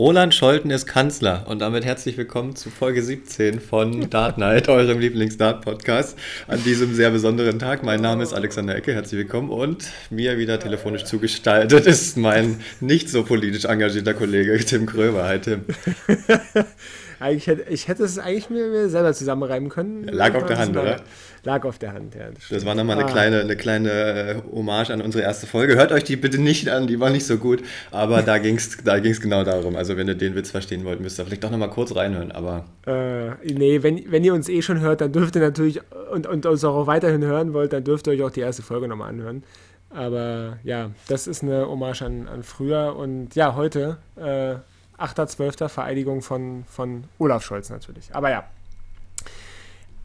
Roland Scholten ist Kanzler und damit herzlich willkommen zu Folge 17 von Dart Night, eurem Lieblings-Dart-Podcast an diesem sehr besonderen Tag. Mein Name ist Alexander Ecke, herzlich willkommen und mir wieder telefonisch zugestaltet ist mein nicht so politisch engagierter Kollege Tim Krömer. Hi Tim. Eigentlich hätte, ich hätte es eigentlich mir, mir selber zusammenreimen können. Lag auf der Hand, oder? Lag auf der Hand, ja. Das, das war nochmal eine ah. kleine, eine kleine äh, Hommage an unsere erste Folge. Hört euch die bitte nicht an, die war nicht so gut. Aber da ging es da ging's genau darum. Also wenn ihr den Witz verstehen wollt, müsst ihr vielleicht doch nochmal kurz reinhören. Aber äh, nee, wenn, wenn ihr uns eh schon hört, dann dürft ihr natürlich und, und uns auch weiterhin hören wollt, dann dürft ihr euch auch die erste Folge nochmal anhören. Aber ja, das ist eine Hommage an, an früher. Und ja, heute äh, 8.12. Vereidigung von, von Olaf Scholz natürlich. Aber ja.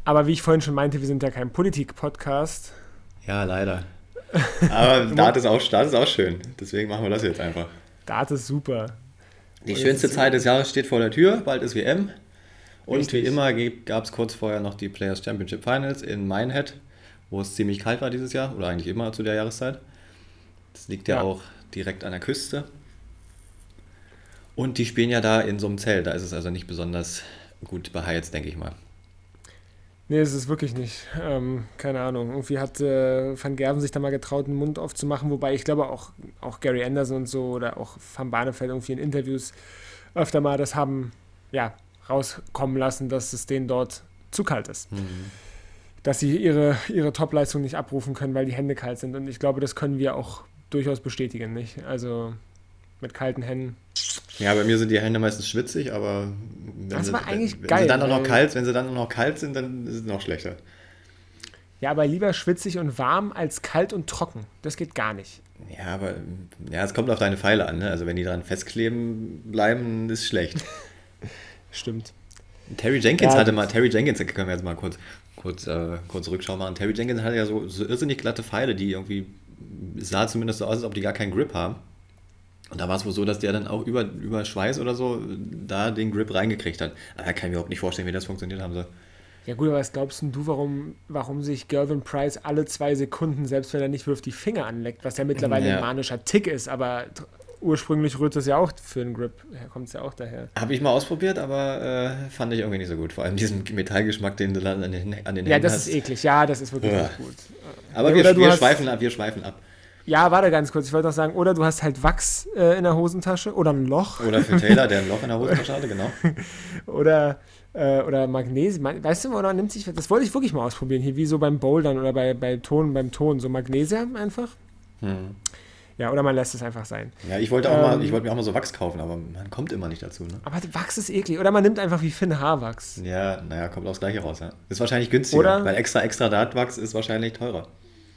Aber wie ich vorhin schon meinte, wir sind ja kein Politik-Podcast. Ja, leider. Aber Dart ist, auch, Dart ist auch schön. Deswegen machen wir das jetzt einfach. Dart ist super. Die Und schönste Zeit des Jahres steht vor der Tür. Bald ist WM. Und Richtig. wie immer gab es kurz vorher noch die Players Championship Finals in Minehead, wo es ziemlich kalt war dieses Jahr oder eigentlich immer zu der Jahreszeit. Das liegt ja, ja auch direkt an der Küste. Und die spielen ja da in so einem Zelt, da ist es also nicht besonders gut beheizt, denke ich mal. Nee, es ist wirklich nicht. Ähm, keine Ahnung. Irgendwie hat äh, Van Gerven sich da mal getraut, den Mund aufzumachen, wobei ich glaube auch, auch Gary Anderson und so oder auch Van Barneveld irgendwie in Interviews öfter mal das haben ja, rauskommen lassen, dass es denen dort zu kalt ist. Mhm. Dass sie ihre, ihre Top-Leistung nicht abrufen können, weil die Hände kalt sind. Und ich glaube, das können wir auch durchaus bestätigen, nicht? Also mit kalten Händen. Ja, bei mir sind die Hände meistens schwitzig, aber wenn, das war sie, eigentlich wenn, geil, sie dann noch kalt, wenn sie dann noch kalt sind, dann ist es noch schlechter. Ja, aber lieber schwitzig und warm als kalt und trocken. Das geht gar nicht. Ja, aber ja, es kommt auf deine Pfeile an. Ne? Also wenn die dran festkleben bleiben, ist schlecht. Stimmt. Terry Jenkins ja, hatte mal, Terry Jenkins, können wir jetzt mal kurz, kurz, äh, kurz Rückschau machen. Terry Jenkins hatte ja so, so irrsinnig glatte Pfeile, die irgendwie, sah zumindest so aus, als ob die gar keinen Grip haben. Und da war es wohl so, dass der dann auch über, über Schweiß oder so da den Grip reingekriegt hat. Aber kann ich mir überhaupt nicht vorstellen, wie das funktioniert haben soll. Ja gut, aber was glaubst du, warum, warum sich Gervin Price alle zwei Sekunden, selbst wenn er nicht wirft, die Finger anleckt, was ja mittlerweile ja. ein manischer Tick ist, aber ursprünglich rührt es ja auch für einen Grip, kommt es ja auch daher. Habe ich mal ausprobiert, aber äh, fand ich irgendwie nicht so gut. Vor allem diesen Metallgeschmack, den du dann an den, an den Ja, das hast. ist eklig, ja, das ist wirklich ja. gut. Aber ja, wir, wir schweifen ab, wir schweifen ab. Ja, warte ganz kurz. Ich wollte noch sagen, oder du hast halt Wachs äh, in der Hosentasche oder ein Loch. Oder für Taylor, der ein Loch in der Hosentasche hatte, genau. oder, äh, oder Magnesium. Weißt du, oder nimmt sich, das wollte ich wirklich mal ausprobieren, hier wie so beim Bouldern oder bei, bei Ton, beim Ton, so Magnesium einfach. Hm. Ja, oder man lässt es einfach sein. Ja, ich wollte auch ähm, mal, ich wollte mir auch mal so Wachs kaufen, aber man kommt immer nicht dazu, ne? Aber Wachs ist eklig. Oder man nimmt einfach wie Finn Haarwachs. Ja, naja, kommt auch das gleiche raus, ja. Ist wahrscheinlich günstiger, oder, weil extra extra Dartwachs ist wahrscheinlich teurer.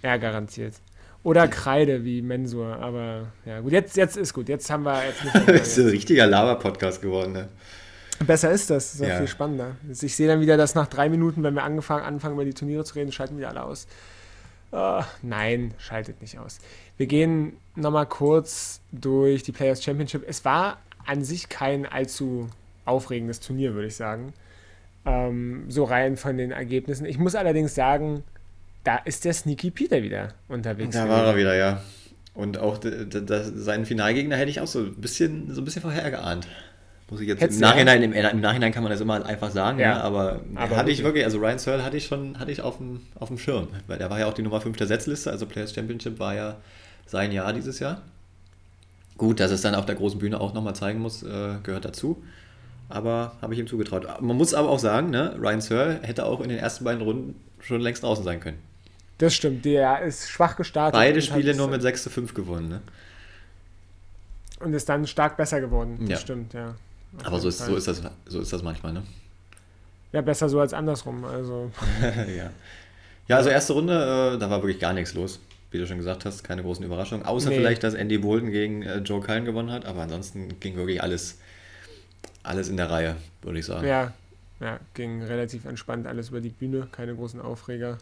Ja, garantiert. Oder Kreide wie Mensur, aber ja gut, jetzt, jetzt ist gut. Jetzt haben wir. Jetzt das ist ein richtiger Lava-Podcast geworden, ne? Besser ist das, das ist ja. viel spannender. Ich sehe dann wieder, dass nach drei Minuten, wenn wir angefangen, anfangen, über die Turniere zu reden, schalten wieder alle aus. Oh, nein, schaltet nicht aus. Wir gehen nochmal kurz durch die Players Championship. Es war an sich kein allzu aufregendes Turnier, würde ich sagen. Ähm, so rein von den Ergebnissen. Ich muss allerdings sagen, da ist der Sneaky Peter wieder unterwegs. Da war er wieder, ja. Und auch seinen Finalgegner hätte ich auch so ein bisschen, so ein bisschen vorher geahnt. Muss ich jetzt im Nachhinein, im, im, Nachhinein kann man das immer einfach sagen, ja. ja aber, aber hatte ich wirklich, also Ryan Searle hatte ich schon, hatte ich auf dem, auf dem Schirm, weil der war ja auch die Nummer 5 der Setzliste, also Players Championship war ja sein Jahr dieses Jahr. Gut, dass es dann auf der großen Bühne auch nochmal zeigen muss, äh, gehört dazu. Aber habe ich ihm zugetraut. Man muss aber auch sagen, ne, Ryan Searle hätte auch in den ersten beiden Runden schon längst draußen sein können. Das stimmt, der ist schwach gestartet. Beide Spiele nur mit 6 zu 5 gewonnen, ne? Und ist dann stark besser geworden. Das ja. stimmt, ja. Aber so ist, so, ist das, so ist das manchmal, ne? Ja, besser so als andersrum. Also. ja. ja, also erste Runde, äh, da war wirklich gar nichts los. Wie du schon gesagt hast, keine großen Überraschungen. Außer nee. vielleicht, dass Andy Bolton gegen äh, Joe Cullen gewonnen hat. Aber ansonsten ging wirklich alles, alles in der Reihe, würde ich sagen. Ja, ja, ging relativ entspannt alles über die Bühne. Keine großen Aufreger.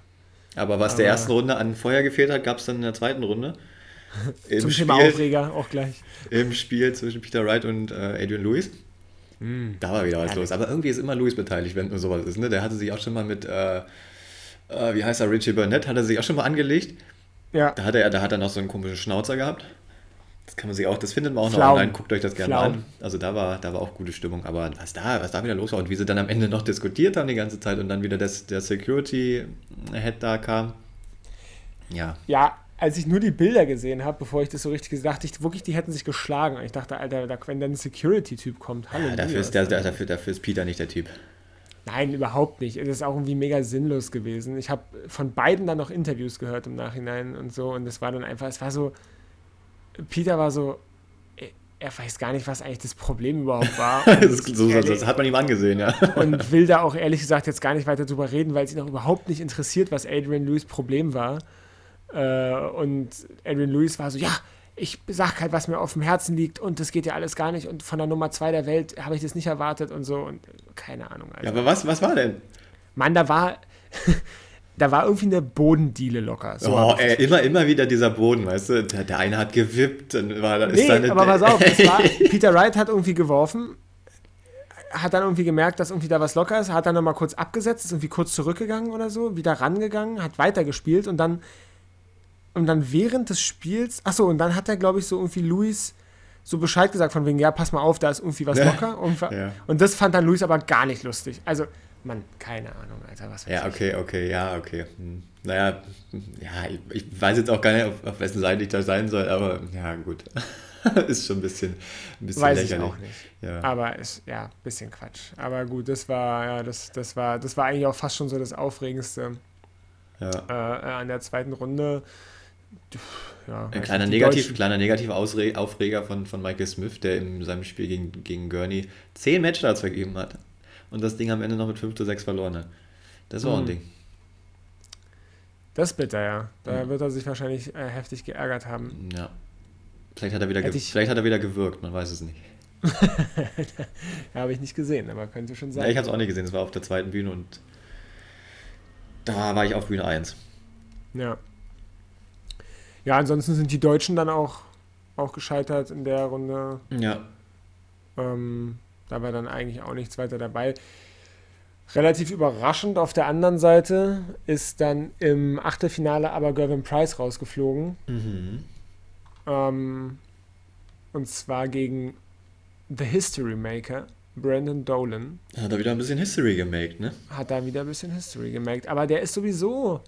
Aber was Aber der ersten Runde an Feuer gefehlt hat, gab es dann in der zweiten Runde. Im Zum Spiel, Thema Aufreger auch gleich. Im Spiel zwischen Peter Wright und äh, Adrian Lewis. Mm. Da war wieder was ja, los. Aber irgendwie ist immer Lewis beteiligt, wenn sowas ist. Ne? Der hatte sich auch schon mal mit, äh, äh, wie heißt er, Richie Burnett, hat er sich auch schon mal angelegt. Ja. Da hat er, da hat er noch so einen komischen Schnauzer gehabt. Das kann man sich auch, das findet man auch Flaum. noch online, guckt euch das gerne Flaum. an. Also da war, da war auch gute Stimmung, aber was da, was da wieder los war und wie sie dann am Ende noch diskutiert haben die ganze Zeit und dann wieder das, der Security-Head da kam. Ja. Ja, als ich nur die Bilder gesehen habe, bevor ich das so richtig dachte ich wirklich, die hätten sich geschlagen. Ich dachte, Alter, wenn dann ein Security-Typ kommt, hallo. Ja, dafür, ist der, der, dafür, dafür ist Peter nicht der Typ. Nein, überhaupt nicht. Es ist auch irgendwie mega sinnlos gewesen. Ich habe von beiden dann noch Interviews gehört im Nachhinein und so. Und es war dann einfach, es war so, Peter war so, er weiß gar nicht, was eigentlich das Problem überhaupt war. das, so, das, hat man ihm angesehen, ja. und will da auch ehrlich gesagt jetzt gar nicht weiter drüber reden, weil es ihn auch überhaupt nicht interessiert, was Adrian Lewis Problem war. Äh, und Adrian Lewis war so, ja, ich sag halt, was mir auf dem Herzen liegt und das geht ja alles gar nicht und von der Nummer zwei der Welt habe ich das nicht erwartet und so und keine Ahnung. Also. Ja, aber was, was war denn? Mann, da war, da war irgendwie eine Bodendiele locker. So oh, ey, immer, immer wieder dieser Boden, weißt du? Der, der eine hat gewippt und war nee, ist dann aber pass auf, war, Peter Wright hat irgendwie geworfen, hat dann irgendwie gemerkt, dass irgendwie da was locker ist, hat dann nochmal kurz abgesetzt, ist irgendwie kurz zurückgegangen oder so, wieder rangegangen, hat weitergespielt und dann und dann während des Spiels, achso, und dann hat er, glaube ich, so irgendwie Luis so Bescheid gesagt von wegen, ja, pass mal auf, da ist irgendwie was locker. Und, ja. und das fand dann Luis aber gar nicht lustig. Also, Mann, keine Ahnung, Alter, was weiß Ja, okay, ich. okay, ja, okay. Hm. Naja, ja, ich, ich, weiß jetzt auch gar nicht, auf, auf, wessen Seite ich da sein soll, aber ja, gut. ist schon ein bisschen, ein bisschen weiß lächerlich. ich auch nicht. Ja. Aber ist, ja, ein bisschen Quatsch. Aber gut, das war, ja, das, das war, das war eigentlich auch fast schon so das Aufregendste ja. äh, an der zweiten Runde ja, ein kleiner, negativ, kleiner negativer Aufreger von, von Michael Smith, der in seinem Spiel gegen, gegen Gurney 10 Matchstarts vergeben hat und das Ding am Ende noch mit 5 zu 6 verloren hat. Das war hm. ein Ding. Das ist bitter, ja. Da hm. wird er sich wahrscheinlich äh, heftig geärgert haben. Ja. Vielleicht hat, er wieder vielleicht hat er wieder gewirkt, man weiß es nicht. ja, habe ich nicht gesehen, aber könnte schon sein. Ja, ich habe es auch nicht gesehen, es war auf der zweiten Bühne und da war ich auf Bühne 1. Ja. Ja, ansonsten sind die Deutschen dann auch, auch gescheitert in der Runde. Ja. Ähm, da war dann eigentlich auch nichts weiter dabei. Relativ überraschend auf der anderen Seite ist dann im Achtelfinale aber Gervin Price rausgeflogen. Mhm. Ähm, und zwar gegen The History Maker, Brandon Dolan. Hat er wieder ein bisschen History gemaked, ne? Hat er wieder ein bisschen History gemaked. Aber der ist sowieso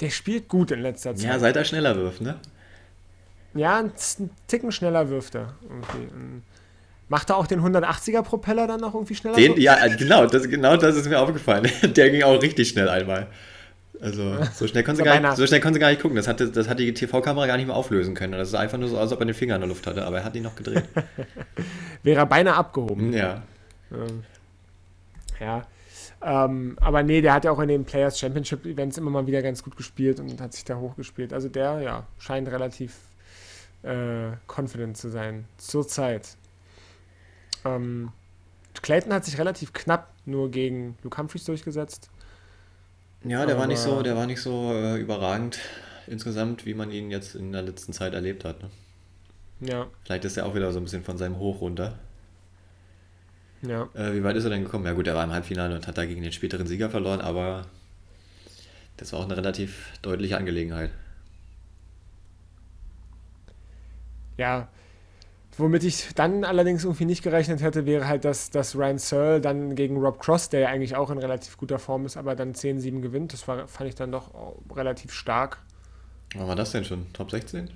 der spielt gut in letzter Zeit. Ja, seit er schneller wirft, ne? Ja, ein Ticken schneller wirft er irgendwie. Macht er auch den 180er Propeller dann noch irgendwie schneller? Den, ja, genau das, genau das ist mir aufgefallen. Der ging auch richtig schnell einmal. Also so schnell konnte sie, gar nicht, so schnell konnte gar nicht gucken. Das hat, das hat die TV-Kamera gar nicht mehr auflösen können. Das ist einfach nur so, als ob er den Finger in der Luft hatte, aber er hat ihn noch gedreht. Wäre er beinahe abgehoben. Ja. Ähm, ja. Ähm, aber nee, der hat ja auch in den Players Championship Events immer mal wieder ganz gut gespielt und hat sich da hochgespielt. Also der, ja, scheint relativ äh, confident zu sein. Zurzeit. Ähm, Clayton hat sich relativ knapp nur gegen Luke Humphreys durchgesetzt. Ja, der aber war nicht so, der war nicht so äh, überragend insgesamt, wie man ihn jetzt in der letzten Zeit erlebt hat. Ne? Ja. Vielleicht ist er auch wieder so ein bisschen von seinem Hoch runter. Ja. Äh, wie weit ist er denn gekommen? Ja gut, er war im Halbfinale und hat da gegen den späteren Sieger verloren, aber das war auch eine relativ deutliche Angelegenheit. Ja, womit ich dann allerdings irgendwie nicht gerechnet hätte, wäre halt, dass, dass Ryan Searle dann gegen Rob Cross, der ja eigentlich auch in relativ guter Form ist, aber dann 10-7 gewinnt. Das war, fand ich dann doch relativ stark. Wann war das denn schon? Top 16?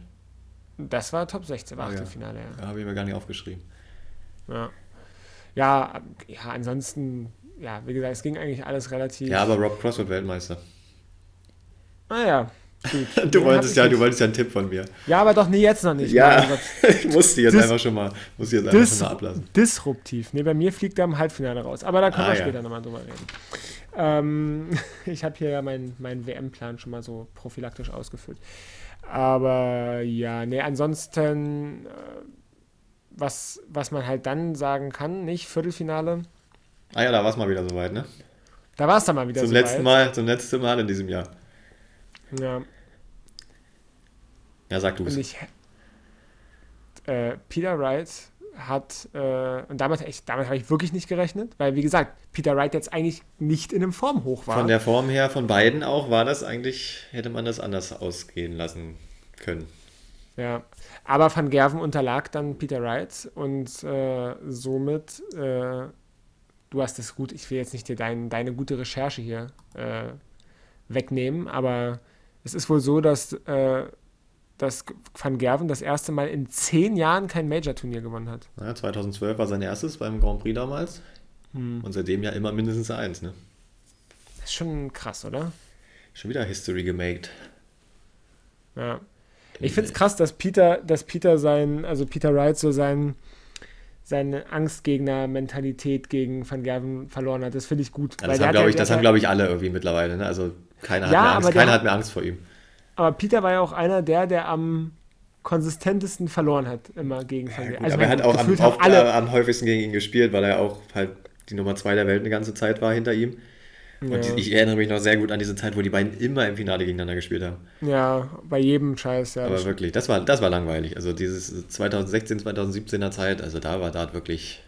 Das war Top 16, war ah, Achtelfinale, ja. ja. ja Habe ich mir gar nicht aufgeschrieben. Ja ja, ja, ansonsten, ja, wie gesagt, es ging eigentlich alles relativ. Ja, aber Rob Cross wird Weltmeister. Ah ja. Gut. du wolltest ja, du wolltest ja einen Tipp von mir. Ja, aber doch nie jetzt noch nicht. Ja, ich musste jetzt Dis einfach schon mal, musste jetzt einfach schon mal ablassen. Disruptiv. Nee, bei mir fliegt er im Halbfinale raus. Aber da können ah, wir ja. später nochmal drüber reden. Ähm, ich habe hier ja meinen mein WM-Plan schon mal so prophylaktisch ausgefüllt. Aber ja, nee, ansonsten. Äh, was, was man halt dann sagen kann, nicht Viertelfinale. Ah ja, da war es mal wieder soweit, ne? Da war es dann mal wieder zum soweit. Letzten mal, zum letzten Mal in diesem Jahr. Ja. Ja, sag du es. Äh, Peter Wright hat, äh, und damit, ich, damit habe ich wirklich nicht gerechnet, weil wie gesagt, Peter Wright jetzt eigentlich nicht in einem Formhoch war. Von der Form her, von beiden auch, war das eigentlich, hätte man das anders ausgehen lassen können. Ja, aber Van Gerven unterlag dann Peter Wright und äh, somit, äh, du hast es gut, ich will jetzt nicht dir dein, deine gute Recherche hier äh, wegnehmen, aber es ist wohl so, dass, äh, dass Van Gerven das erste Mal in zehn Jahren kein Major-Turnier gewonnen hat. Ja, 2012 war sein erstes beim Grand Prix damals hm. und seitdem ja immer mindestens eins, ne? Das ist schon krass, oder? Schon wieder History gemaked. Ja. Ich finde es krass, dass Peter, dass Peter sein, also Peter Wright so sein, seine Angstgegner-Mentalität gegen Van Gerven verloren hat. Das finde ich gut. Ja, das haben, glaube ich, das haben, glaube ich, alle irgendwie mittlerweile. Ne? Also keiner, hat, ja, mehr Angst, keiner hat mehr Angst vor ihm. Aber Peter war ja auch einer der, der am konsistentesten verloren hat, immer gegen. Ja, also aber er hat auch am, oft, alle, am häufigsten gegen ihn gespielt, weil er auch halt die Nummer zwei der Welt eine ganze Zeit war hinter ihm. Und ja. ich erinnere mich noch sehr gut an diese Zeit, wo die beiden immer im Finale gegeneinander gespielt haben. Ja, bei jedem Scheiß, ja. Aber wirklich, das war, das war langweilig. Also dieses 2016, 2017er Zeit, also da war da wirklich,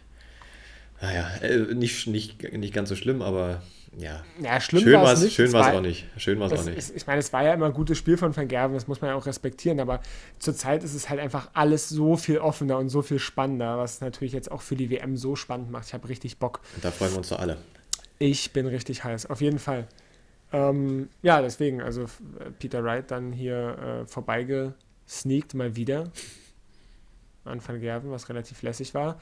naja, äh, nicht, nicht, nicht ganz so schlimm, aber ja. Ja, schlimm schön war es nicht. Schön war es auch nicht. Schön war es auch nicht. Ist, ich meine, es war ja immer ein gutes Spiel von Van Gerven, das muss man ja auch respektieren, aber zurzeit ist es halt einfach alles so viel offener und so viel spannender, was natürlich jetzt auch für die WM so spannend macht. Ich habe richtig Bock. Und da freuen wir uns doch alle. Ich bin richtig heiß, auf jeden Fall. Ähm, ja, deswegen, also Peter Wright dann hier äh, vorbeigesneakt mal wieder an Van Gerven, was relativ lässig war.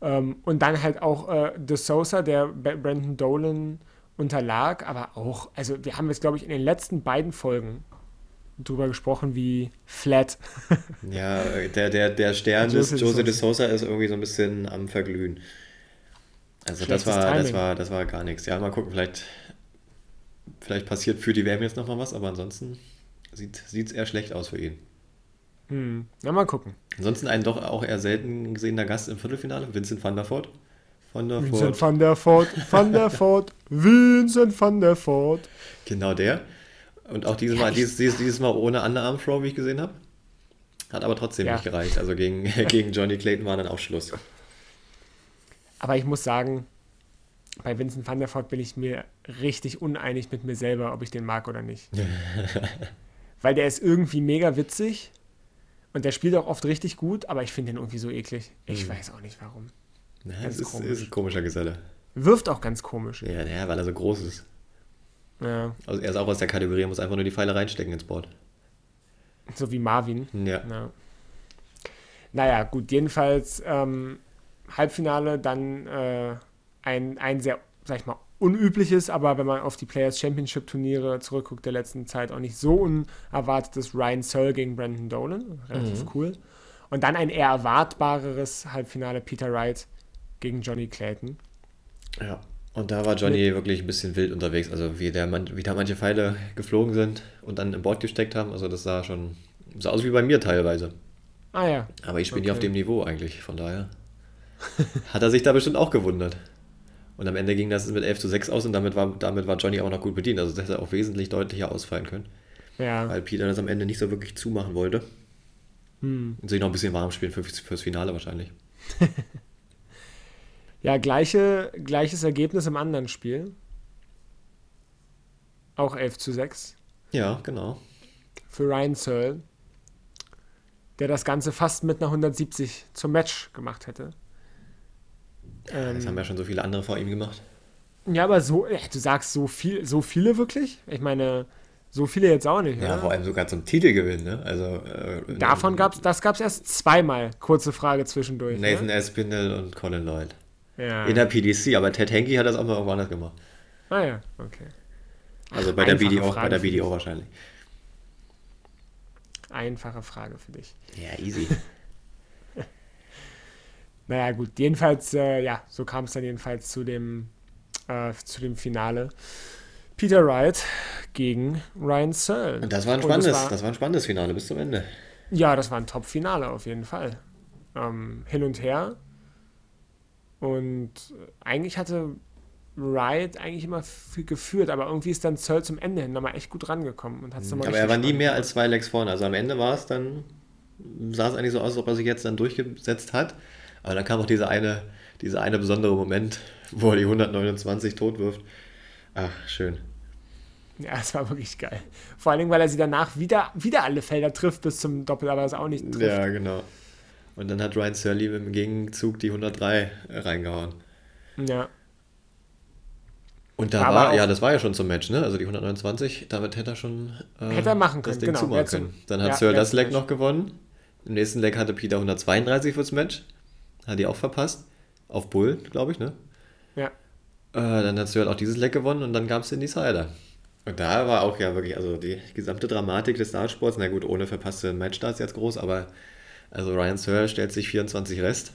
Ähm, und dann halt auch äh, De Sosa, der Brandon Dolan unterlag, aber auch, also wir haben jetzt, glaube ich, in den letzten beiden Folgen drüber gesprochen, wie flat. ja, der, der, der Stern des Jose de Sosa ist irgendwie so ein bisschen am Verglühen. Also das war, das war, das war gar nichts. Ja, mal gucken, vielleicht, vielleicht passiert für die WM jetzt nochmal was, aber ansonsten sieht es eher schlecht aus für ihn. Hm. Na, mal gucken. Ansonsten ein doch auch eher selten gesehener Gast im Viertelfinale, Vincent van der Voort. Van der Vincent van der Voort, van der Voort, Vincent van der Voort. Genau der. Und auch dieses Mal, dieses, dieses, dieses Mal ohne Underarm-Throw, wie ich gesehen habe. Hat aber trotzdem ja. nicht gereicht. Also gegen, gegen Johnny Clayton war dann auch Schluss. Aber ich muss sagen, bei Vincent van der Voort bin ich mir richtig uneinig mit mir selber, ob ich den mag oder nicht. Weil der ist irgendwie mega witzig und der spielt auch oft richtig gut, aber ich finde den irgendwie so eklig. Ich mhm. weiß auch nicht warum. Na, es ist, ist, ein komischer Geselle. Wirft auch ganz komisch. Ja, ja, weil er so groß ist. Ja. Also er ist auch aus der Kategorie, er muss einfach nur die Pfeile reinstecken ins Board. So wie Marvin. Ja. ja. Naja, gut, jedenfalls ähm, Halbfinale, dann äh, ein, ein sehr, sag ich mal, unübliches, aber wenn man auf die Players Championship Turniere zurückguckt der letzten Zeit, auch nicht so unerwartetes Ryan Searle gegen Brandon Dolan. Relativ mhm. cool. Und dann ein eher erwartbareres Halbfinale Peter Wright gegen Johnny Clayton. Ja, und da war Johnny Mit wirklich ein bisschen wild unterwegs. Also wie, der, wie da manche Pfeile geflogen sind und dann im Board gesteckt haben. Also das sah schon, sah aus wie bei mir teilweise. Ah ja. Aber ich spiele okay. nie auf dem Niveau eigentlich, von daher. Hat er sich da bestimmt auch gewundert. Und am Ende ging das mit 11 zu 6 aus und damit war, damit war Johnny auch noch gut bedient. Also das hätte auch wesentlich deutlicher ausfallen können. Ja. Weil Peter das am Ende nicht so wirklich zumachen wollte. Hm. Und sich noch ein bisschen warm spielen für, fürs Finale wahrscheinlich. ja, gleiche, gleiches Ergebnis im anderen Spiel. Auch 11 zu 6. Ja, genau. Für Ryan Searle, der das Ganze fast mit einer 170 zum Match gemacht hätte. Ähm, das haben ja schon so viele andere vor ihm gemacht. Ja, aber so, ja, du sagst so viel, so viele wirklich? Ich meine, so viele jetzt auch nicht. Ja, oder? vor allem sogar zum Titelgewinn, ne? Also, äh, Davon gab es, das gab es erst zweimal, kurze Frage zwischendurch. Nathan ne? Espinel und Colin Lloyd. Ja. In der PDC, aber Ted Henke hat das auch mal irgendwo anders gemacht. Ah ja, okay. Also bei der, BDO, bei der BDO wahrscheinlich. Einfache Frage für dich. Ja, easy. Naja, gut, jedenfalls, äh, ja, so kam es dann jedenfalls zu dem, äh, zu dem Finale. Peter Wright gegen Ryan Searle. Und das war ein spannendes, das war, das war ein spannendes Finale bis zum Ende. Ja, das war ein Top-Finale auf jeden Fall. Ähm, hin und her. Und eigentlich hatte Wright eigentlich immer viel geführt, aber irgendwie ist dann Searle zum Ende hin nochmal echt gut rangekommen. Und hat's aber er war nie mehr als zwei Legs vorne. Also am Ende war es dann, sah es eigentlich so aus, als ob er sich jetzt dann durchgesetzt hat. Aber dann kam auch dieser eine, dieser eine besondere Moment, wo er die 129 tot wirft. Ach, schön. Ja, es war wirklich geil. Vor allen Dingen, weil er sie danach wieder, wieder alle Felder trifft bis zum Doppel, aber es auch nicht trifft. Ja, genau. Und dann hat Ryan Surly im Gegenzug die 103 reingehauen. Ja. Und da aber war, ja, das war ja schon zum Match, ne? Also die 129, damit hätte er schon äh, hätte er machen können, das Ding genau. zumachen können. Dann hat ja, Searle das Leg noch gewonnen. Im nächsten Leg hatte Peter 132 fürs Match. Hat die auch verpasst. Auf Bull, glaube ich, ne? Ja. Äh, dann hat Searle auch dieses Leg gewonnen und dann gab es den Decider. Und da war auch ja wirklich, also die gesamte Dramatik des Dartsports, na gut, ohne verpasste Matchstarts jetzt groß, aber also Ryan Searle stellt sich 24 Rest.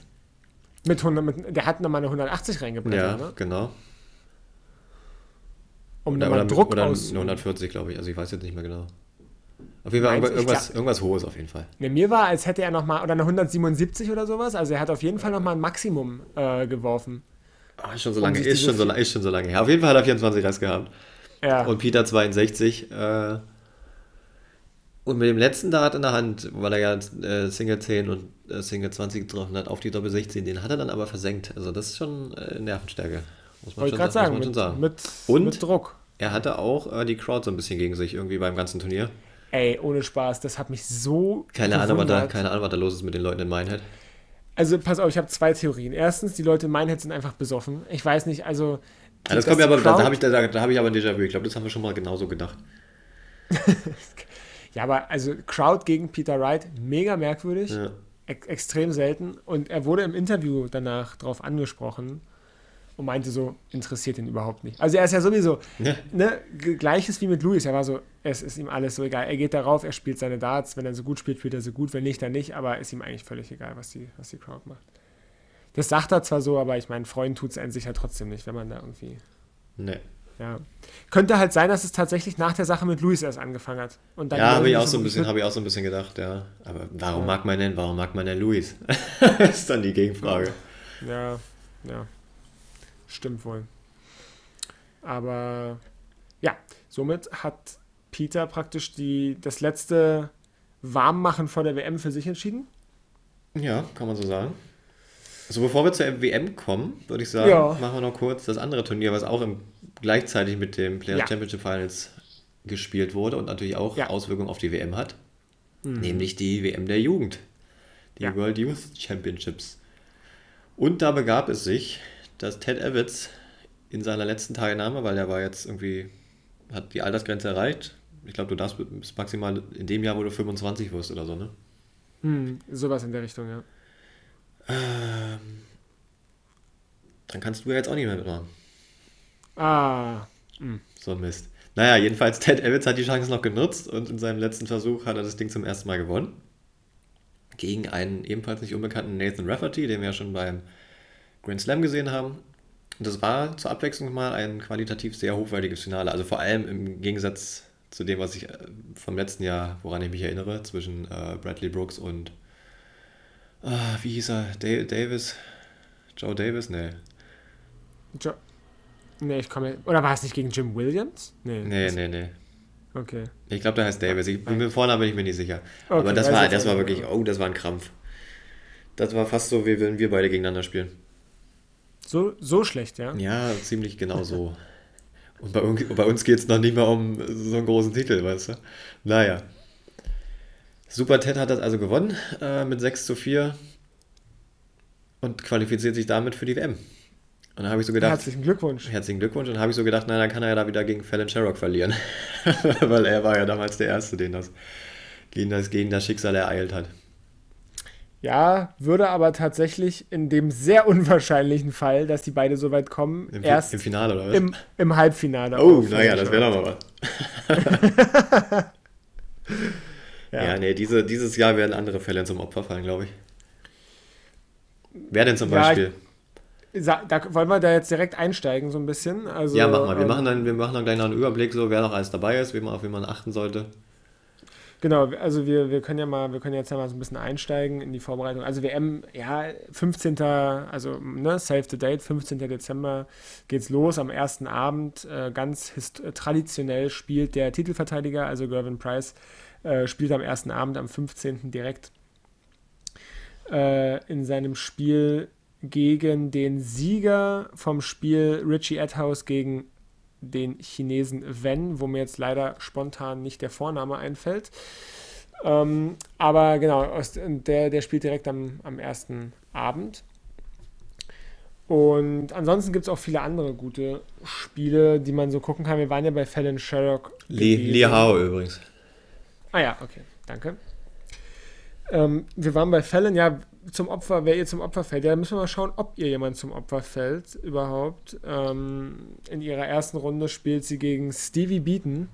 Mit 100, mit, der hat nochmal eine 180 reingebracht. Ja, ne? genau. Um oder, nochmal Druck oder aus... 140, glaube ich, also ich weiß jetzt nicht mehr genau. Auf jeden Fall Meinst, irgendwas, glaub, irgendwas Hohes auf jeden Fall. Ne, mir war, als hätte er nochmal, oder eine 177 oder sowas, also er hat auf jeden Fall nochmal ein Maximum äh, geworfen. Ist schon so lange, um ist, schon so, ist schon so lange her. Auf jeden Fall hat er 24 Rest gehabt. Ja. Und Peter 62. Äh, und mit dem letzten Dart in der Hand, weil er ja äh, Single 10 und äh, Single 20 getroffen hat, auf die Doppel 16, den hat er dann aber versenkt. Also das ist schon äh, Nervenstärke. Muss man, schon, muss sagen, man mit, schon sagen. Mit, und mit Druck. Er hatte auch äh, die Crowd so ein bisschen gegen sich irgendwie beim ganzen Turnier. Ey, ohne Spaß, das hat mich so. Keine Ahnung, was da, keine Ahnung, was da los ist mit den Leuten in Minehead. Also, pass auf, ich habe zwei Theorien. Erstens, die Leute in Minehead sind einfach besoffen. Ich weiß nicht, also ja, das kommt mir aber, Crowd, da habe ich, da, da hab ich aber ein Déjà-vu. Ich glaube, das haben wir schon mal genauso gedacht. ja, aber also Crowd gegen Peter Wright, mega merkwürdig. Ja. Ex extrem selten. Und er wurde im Interview danach darauf angesprochen und meinte so, interessiert ihn überhaupt nicht. Also er ist ja sowieso, ja. ne, gleiches wie mit Luis. Er war so, es ist ihm alles so egal. Er geht darauf, er spielt seine Darts. Wenn er so gut spielt, spielt er so gut. Wenn nicht, dann nicht. Aber ist ihm eigentlich völlig egal, was die, was die Crowd macht. Das sagt er zwar so, aber ich meine, freuen tut es einen sicher trotzdem nicht, wenn man da irgendwie. Nee. Ja. Könnte halt sein, dass es tatsächlich nach der Sache mit Luis erst angefangen hat. Und dann ja, habe ich auch so ein bisschen, habe ich auch so ein bisschen gedacht, ja. Aber warum ja. mag man denn, warum mag man denn Luis? ist dann die Gegenfrage. Ja, ja. Stimmt wohl. Aber ja, somit hat Peter praktisch die, das letzte Warmmachen vor der WM für sich entschieden. Ja, kann man so sagen. Also bevor wir zur WM kommen, würde ich sagen, ja. machen wir noch kurz das andere Turnier, was auch im, gleichzeitig mit dem Players ja. Championship Finals gespielt wurde und natürlich auch ja. Auswirkungen auf die WM hat. Mhm. Nämlich die WM der Jugend. Die World Youth Championships. Und da begab es sich, dass Ted Evans in seiner letzten Teilnahme, weil er war jetzt irgendwie, hat die Altersgrenze erreicht. Ich glaube, du darfst bis maximal in dem Jahr, wo du 25 wirst oder so, ne? Hm, sowas in der Richtung, ja. Ähm, dann kannst du ja jetzt auch nicht mehr mitmachen. Ah. Hm. So Mist. Naja, jedenfalls, Ted Evans hat die Chance noch genutzt und in seinem letzten Versuch hat er das Ding zum ersten Mal gewonnen. Gegen einen ebenfalls nicht unbekannten Nathan Rafferty, den wir ja schon beim Grand Slam gesehen haben. Und das war zur Abwechslung mal ein qualitativ sehr hochwertiges Finale. Also vor allem im Gegensatz zu dem, was ich äh, vom letzten Jahr, woran ich mich erinnere, zwischen äh, Bradley Brooks und Ah, wie hieß er? Da Davis? Joe Davis? Nee. Jo nee, ich komme. Oder war es nicht gegen Jim Williams? Nee, nee, nee. nee. Okay. Ich glaube, der heißt Davis. Ich bin mir vorne bin ich mir nicht sicher. Okay, Aber das war, das war wirklich, oh, das war ein Krampf. Das war fast so, wie wenn wir beide gegeneinander spielen. So, so schlecht, ja? Ja, ziemlich genau so. Und bei, bei uns geht es noch nicht mal um so einen großen Titel, weißt du? Naja. Super Ted hat das also gewonnen äh, mit 6 zu 4 und qualifiziert sich damit für die WM. Und dann habe ich so gedacht. Herzlichen Glückwunsch. Herzlichen Glückwunsch. Und dann habe ich so gedacht, na, dann kann er ja da wieder gegen Fallon Sherrock verlieren. Weil er war ja damals der Erste, den das gegen, das gegen das Schicksal ereilt hat. Ja, würde aber tatsächlich in dem sehr unwahrscheinlichen Fall, dass die beide so weit kommen, Im, erst im Finale oder was? Im, im Halbfinale. Oh, naja, das wäre doch mal was. Ja, ja nee, diese, dieses Jahr werden andere Fälle zum Opfer fallen, glaube ich. Wer denn zum ja, Beispiel? Ich, da, wollen wir da jetzt direkt einsteigen, so ein bisschen? Also, ja, mach mal. Wir, ähm, machen dann, wir machen dann gleich noch einen Überblick, so wer noch alles dabei ist, wie man, auf wen man achten sollte. Genau, also wir, wir können ja mal, wir können jetzt ja mal so ein bisschen einsteigen in die Vorbereitung. Also WM, ja, 15. also ne, Save the Date, 15. Dezember geht's los am ersten Abend. Äh, ganz traditionell spielt der Titelverteidiger, also Gervin Price, äh, spielt am ersten Abend, am 15. direkt äh, in seinem Spiel gegen den Sieger vom Spiel Richie Adhouse gegen den Chinesen Wen, wo mir jetzt leider spontan nicht der Vorname einfällt. Ähm, aber genau, der, der spielt direkt am, am ersten Abend. Und ansonsten gibt es auch viele andere gute Spiele, die man so gucken kann. Wir waren ja bei Fallon Sherlock. Lee, Lee Hao übrigens. Ah ja, okay, danke. Ähm, wir waren bei Fallon, ja, zum Opfer, wer ihr zum Opfer fällt. Ja, da müssen wir mal schauen, ob ihr jemand zum Opfer fällt überhaupt. Ähm, in ihrer ersten Runde spielt sie gegen Stevie Beaton.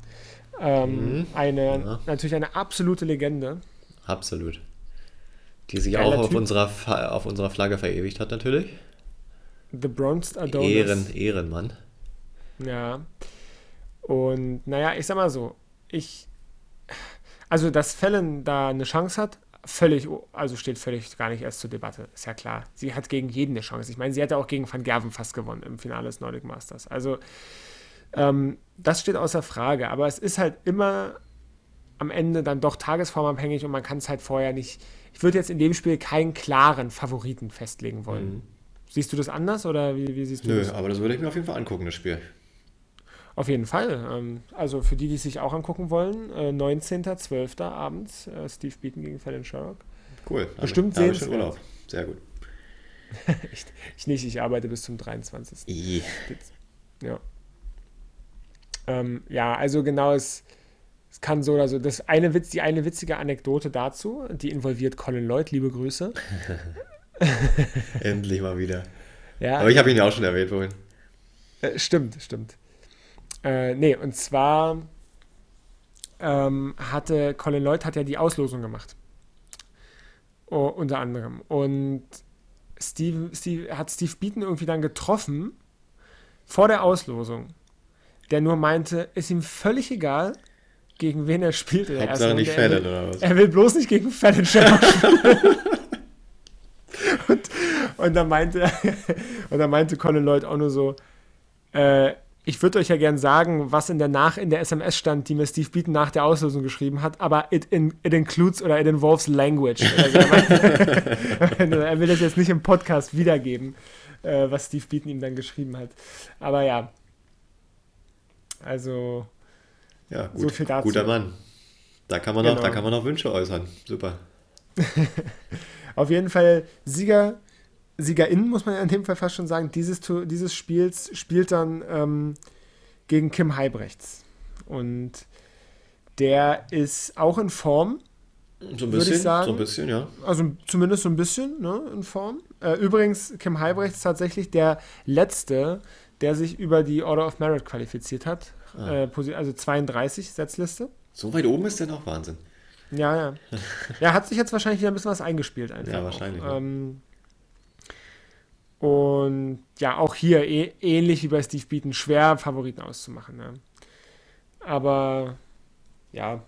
Ähm, mhm. Eine, ja. natürlich eine absolute Legende. Absolut. Die sich Geiler auch auf unserer, auf unserer Flagge verewigt hat, natürlich. The Bronzed Adonis. Ehren, Ehrenmann. Ja. Und naja, ich sag mal so, ich. Also, dass Fallon da eine Chance hat, völlig, also steht völlig gar nicht erst zur Debatte, ist ja klar. Sie hat gegen jeden eine Chance. Ich meine, sie hatte auch gegen Van Gerven fast gewonnen im Finale des Nordic Masters. Also, ähm, das steht außer Frage. Aber es ist halt immer am Ende dann doch tagesformabhängig und man kann es halt vorher nicht. Ich würde jetzt in dem Spiel keinen klaren Favoriten festlegen wollen. Mhm. Siehst du das anders oder wie, wie siehst du Nö, das? Nö, aber das würde ich mir auf jeden Fall angucken, das Spiel. Auf jeden Fall. Ähm, also für die, die es sich auch angucken wollen, 19.12. Äh, abends äh, Steve Beaton gegen Fallon Sherrock. Cool. Bestimmt sehenswert. Urlaub. Sehr gut. ich, ich, nicht, ich arbeite bis zum 23. I. Ja. Ähm, ja, also genau, es, es kann so oder so. Das eine Witz, die eine witzige Anekdote dazu, die involviert Colin Lloyd, liebe Grüße. Endlich mal wieder. Ja, Aber ich habe ihn ja auch schon erwähnt vorhin. Äh, stimmt, stimmt. Äh, nee, und zwar ähm, hatte Colin Lloyd hat ja die Auslosung gemacht. Oh, unter anderem. Und Steve, Steve, hat Steve Beaton irgendwie dann getroffen vor der Auslosung, der nur meinte, ist ihm völlig egal, gegen wen er spielt. In Hauptsache nicht Fallon oder was? Er will bloß nicht gegen Fallon spielen. und, und dann meinte und dann meinte Colin Lloyd auch nur so, äh, ich würde euch ja gern sagen, was in der nach in der SMS stand, die mir Steve Beaton nach der Auslösung geschrieben hat, aber it, in, it includes oder it involves language. Also er, will das jetzt nicht im Podcast wiedergeben, äh, was Steve Beaton ihm dann geschrieben hat. Aber ja. Also ja, gut, so viel dazu. Guter Mann. Da kann man genau. noch, da kann man noch Wünsche äußern. Super. Auf jeden Fall Sieger Siegerin, muss man ja in dem Fall fast schon sagen, dieses, dieses Spiels spielt dann ähm, gegen Kim Heibrechts. Und der ist auch in Form. So ein bisschen, so ein bisschen, ja. Also zumindest so ein bisschen ne, in Form. Äh, übrigens, Kim Heibrechts tatsächlich der letzte, der sich über die Order of Merit qualifiziert hat. Ah. Äh, also 32 Setzliste. So weit oben ist der noch Wahnsinn. Ja, ja. ja, hat sich jetzt wahrscheinlich wieder ein bisschen was eingespielt einfach. Ja, wahrscheinlich. Ähm, und ja, auch hier eh, ähnlich wie bei Steve Beaton, schwer Favoriten auszumachen. Ne? Aber ja,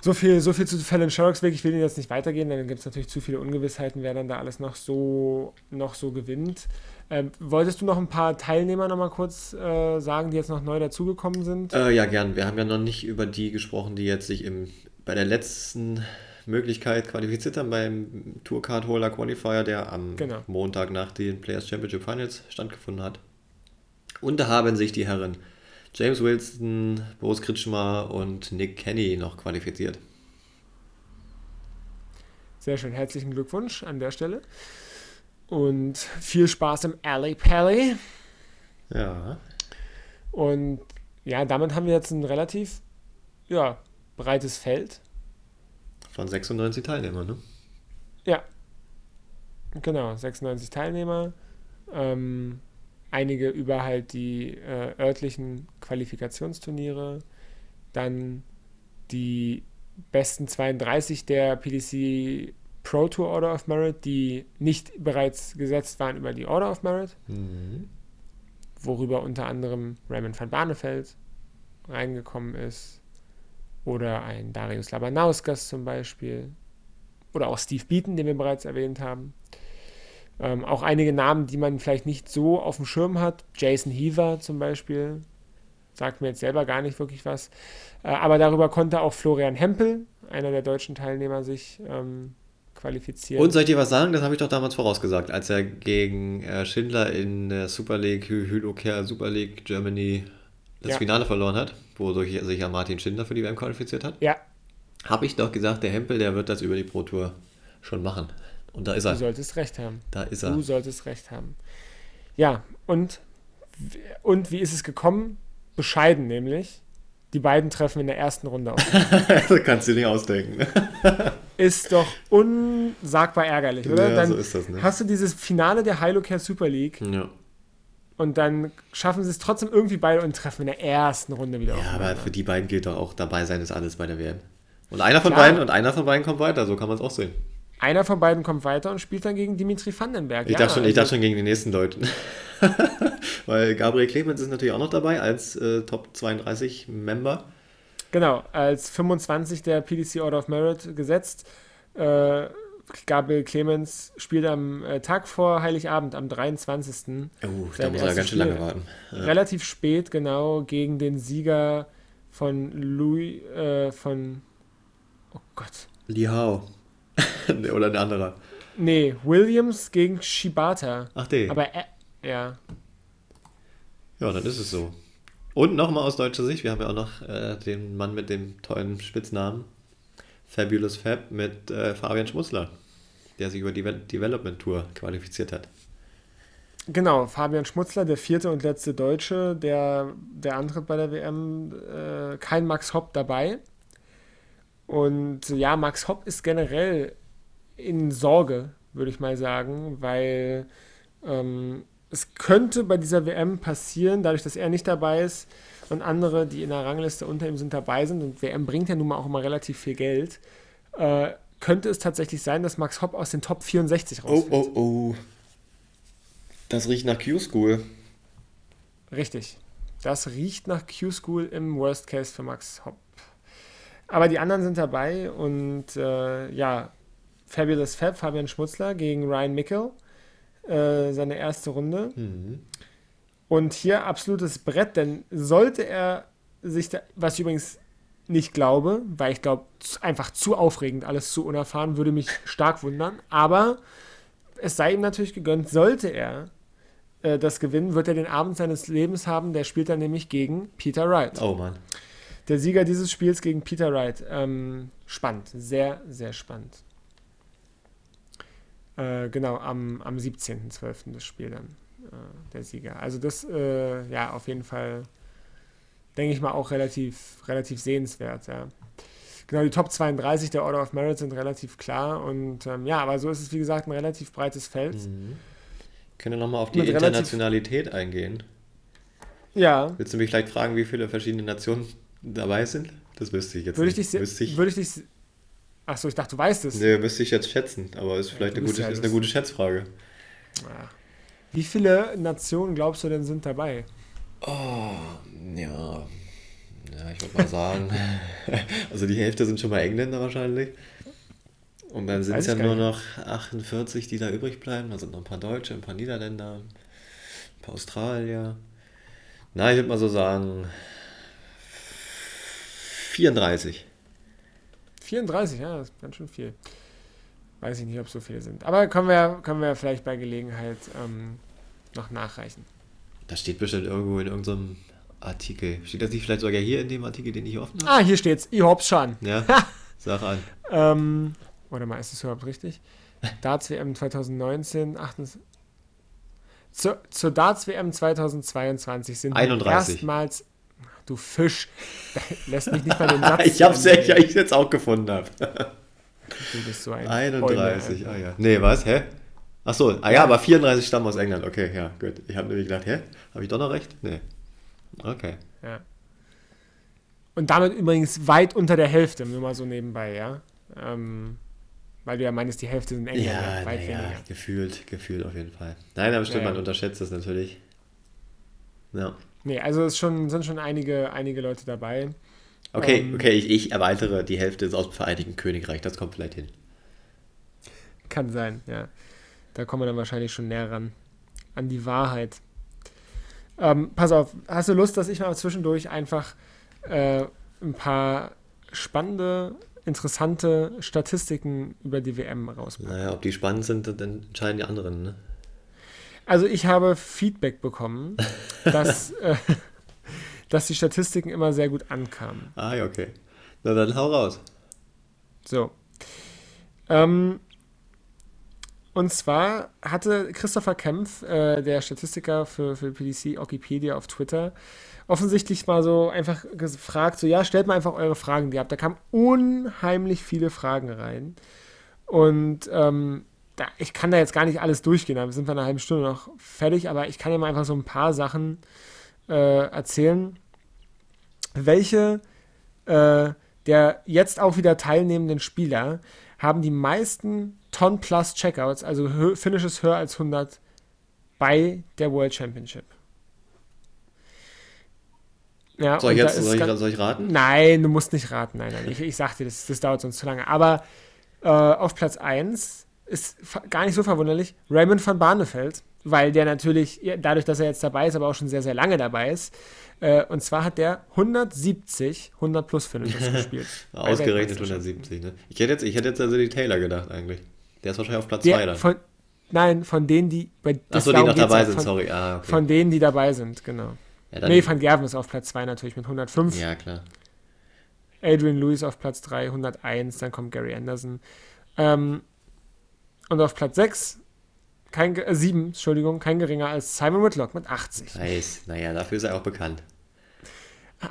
so viel, so viel zu Fallon Sherrocks Weg. Ich will jetzt nicht weitergehen, denn dann gibt es natürlich zu viele Ungewissheiten, wer dann da alles noch so, noch so gewinnt. Ähm, wolltest du noch ein paar Teilnehmer noch mal kurz äh, sagen, die jetzt noch neu dazugekommen sind? Äh, ja, gern. Wir haben ja noch nicht über die gesprochen, die jetzt sich im, bei der letzten Möglichkeit qualifiziert haben beim Tourcard Holder Qualifier, der am genau. Montag nach den Players Championship Finals stattgefunden hat. Und da haben sich die Herren James Wilson, Boris Kritschmer und Nick Kenny noch qualifiziert. Sehr schön, herzlichen Glückwunsch an der Stelle. Und viel Spaß im Alley Pally. Ja. Und ja, damit haben wir jetzt ein relativ ja, breites Feld von 96 Teilnehmern, ne? Ja. Genau, 96 Teilnehmer. Ähm, einige über halt die äh, örtlichen Qualifikationsturniere. Dann die besten 32 der PDC Pro Tour Order of Merit, die nicht bereits gesetzt waren über die Order of Merit. Mhm. Worüber unter anderem Raymond van Barneveld reingekommen ist. Oder ein Darius Labanauskas zum Beispiel. Oder auch Steve Beaton, den wir bereits erwähnt haben. Ähm, auch einige Namen, die man vielleicht nicht so auf dem Schirm hat. Jason Heaver zum Beispiel. Sagt mir jetzt selber gar nicht wirklich was. Äh, aber darüber konnte auch Florian Hempel, einer der deutschen Teilnehmer, sich ähm, qualifiziert. Und soll ich dir was sagen? Das habe ich doch damals vorausgesagt, als er gegen äh, Schindler in der Super League, Hüloker Super League Germany das ja. Finale verloren hat, wodurch sich ja Martin Schindler für die WM qualifiziert hat. Ja. Habe ich doch gesagt, der Hempel, der wird das über die Pro Tour schon machen. Und da ist er. Du solltest recht haben. Da ist er. Du solltest recht haben. Ja, und, und wie ist es gekommen? Bescheiden nämlich. Die beiden treffen in der ersten Runde auf. das kannst du dir nicht ausdenken. ist doch unsagbar ärgerlich, oder? Ja, Dann so ist das, ne? Hast du dieses Finale der Care Super League. Ja. Und dann schaffen sie es trotzdem irgendwie beide und treffen in der ersten Runde wieder ja, auf. Ja, aber für die beiden gilt doch auch, dabei sein ist alles bei der WM. Und einer von Klar. beiden und einer von beiden kommt weiter, so kann man es auch sehen. Einer von beiden kommt weiter und spielt dann gegen Dimitri Vandenberg. Ich, ja, dachte, schon, also ich dachte schon gegen die nächsten Leute. Weil Gabriel Clemens ist natürlich auch noch dabei als äh, Top 32 Member. Genau, als 25 der PDC Order of Merit gesetzt. Äh, Gabriel Clemens spielt am äh, Tag vor Heiligabend, am 23. Oh, da muss er ganz schön lange warten. Ja. Relativ spät, genau, gegen den Sieger von Louis, äh, von, oh Gott. Li Hao. Oder ein anderer. Nee, Williams gegen Shibata. Ach, der. Aber, äh, ja. Ja, dann ist es so. Und nochmal aus deutscher Sicht, wir haben ja auch noch äh, den Mann mit dem tollen Spitznamen, Fabulous Fab, mit äh, Fabian Schmutzler, der sich über die Development Tour qualifiziert hat. Genau, Fabian Schmutzler, der vierte und letzte Deutsche, der, der antritt bei der WM, äh, kein Max Hopp dabei. Und ja, Max Hopp ist generell in Sorge, würde ich mal sagen, weil ähm, es könnte bei dieser WM passieren, dadurch, dass er nicht dabei ist und andere, die in der Rangliste unter ihm sind, dabei sind, und WM bringt ja nun mal auch immer relativ viel Geld, äh, könnte es tatsächlich sein, dass Max Hopp aus den Top 64 rausfällt. Oh, oh, oh. Das riecht nach Q-School. Richtig. Das riecht nach Q-School im Worst Case für Max Hopp. Aber die anderen sind dabei und äh, ja, Fabulous Fab, Fabian Schmutzler gegen Ryan Mickel, äh, seine erste Runde. Mhm. Und hier absolutes Brett, denn sollte er sich, da, was ich übrigens nicht glaube, weil ich glaube, einfach zu aufregend, alles zu unerfahren, würde mich stark wundern. Aber es sei ihm natürlich gegönnt, sollte er äh, das gewinnen, wird er den Abend seines Lebens haben. Der spielt dann nämlich gegen Peter Wright. Oh Mann. Der Sieger dieses Spiels gegen Peter Wright. Ähm, spannend, sehr, sehr spannend. Äh, genau, am, am 17.12. das Spiel dann, der Sieger. Also das, äh, ja, auf jeden Fall, denke ich mal, auch relativ, relativ sehenswert, ja. Genau, die Top 32 der Order of Merit sind relativ klar und ähm, ja, aber so ist es, wie gesagt, ein relativ breites Feld. Mhm. Können wir nochmal auf die Mit Internationalität eingehen? Ja. Willst du mich vielleicht fragen, wie viele verschiedene Nationen dabei sind? Das wüsste ich jetzt würde nicht. Ich dich, würde ich dich Achso, ich dachte, du weißt es. Nee, müsste ich jetzt schätzen, aber ist vielleicht ja, eine, gute, ja ist eine gute Schätzfrage. Ja. Wie viele Nationen glaubst du denn sind dabei? Oh, ja. Ja, ich würde mal sagen. also die Hälfte sind schon mal Engländer wahrscheinlich. Und dann sind es ja nur noch 48, die da übrig bleiben. Da sind noch ein paar Deutsche, ein paar Niederländer, ein paar Australier. Na, ich würde mal so sagen 34. 34, ja, das ist ganz schön viel. Weiß ich nicht, ob es so viele sind. Aber können wir, können wir vielleicht bei Gelegenheit ähm, noch nachreichen. Das steht bestimmt irgendwo in irgendeinem Artikel. Steht das nicht vielleicht sogar hier in dem Artikel, den ich offen habe? Ah, hier steht's. Ich hab's schon. Ja, sag an. ähm, warte mal, ist das überhaupt richtig? Darts WM 2019, 28, zur, zur Darts WM 2022 sind 31. erstmals Du Fisch. Lässt mich nicht bei den Satz. ich hab's ja, ja, ich jetzt auch gefunden habe. Du bist so ein 31, Bäume, ah ja. Nee, was? Hä? Achso, ah ja, aber 34 stammen aus England. Okay, ja, gut. Ich habe nämlich gedacht, hä? Habe ich doch noch recht? Nee. Okay. Ja. Und damit übrigens weit unter der Hälfte, nur mal so nebenbei, ja. Ähm, weil du ja meinst, die Hälfte sind Engländer. Ja, weit ja, gefühlt, gefühlt auf jeden Fall. Nein, aber stimmt, ja, man unterschätzt das natürlich. Ja. Nee, also es schon, sind schon einige, einige Leute dabei. Okay, ähm, okay, ich, ich erweitere, die Hälfte ist aus dem Vereinigten Königreich, das kommt vielleicht hin. Kann sein, ja. Da kommen wir dann wahrscheinlich schon näher ran. An die Wahrheit. Ähm, pass auf, hast du Lust, dass ich mal zwischendurch einfach äh, ein paar spannende interessante Statistiken über die WM rauspacken. Naja, ob die spannend sind, dann entscheiden die anderen, ne? Also ich habe Feedback bekommen, dass, äh, dass die Statistiken immer sehr gut ankamen. Ah, ja, okay. Na dann hau raus. So. Ähm, und zwar hatte Christopher Kempf, äh, der Statistiker für, für PDC, Wikipedia auf Twitter, offensichtlich mal so einfach gefragt, so ja, stellt mal einfach eure Fragen, die ihr habt. Da kamen unheimlich viele Fragen rein. Und ähm, da, ich kann da jetzt gar nicht alles durchgehen, da sind wir in einer halben Stunde noch fertig, aber ich kann ja mal einfach so ein paar Sachen äh, erzählen. Welche äh, der jetzt auch wieder teilnehmenden Spieler haben die meisten Ton Plus Checkouts, also Finishes höher als 100 bei der World Championship? Ja, soll, ich jetzt, soll, ich, soll ich raten? Nein, du musst nicht raten. Nein, nein. Ich, ich sag dir, das, das dauert sonst zu lange. Aber äh, auf Platz 1 ist gar nicht so verwunderlich Raymond van Barneveld, weil der natürlich, dadurch, dass er jetzt dabei ist, aber auch schon sehr, sehr lange dabei ist. Äh, und zwar hat der 170 100 plus Finishes gespielt. Ausgerechnet 170, ne? Ich hätte, jetzt, ich hätte jetzt also die Taylor gedacht eigentlich. Der ist wahrscheinlich auf Platz 2 dann. Von, nein, von denen, die bei Achso, die noch dabei sind, von, sorry. Ah, okay. Von denen, die dabei sind, genau. Ja, nee, Van Gerven ist auf Platz 2 natürlich mit 105. Ja, klar. Adrian Lewis auf Platz 3, 101, dann kommt Gary Anderson. Ähm, und auf Platz 6, kein, äh, 7, Entschuldigung, kein geringer als Simon Whitlock mit 80. Nice, naja, dafür ist er auch bekannt.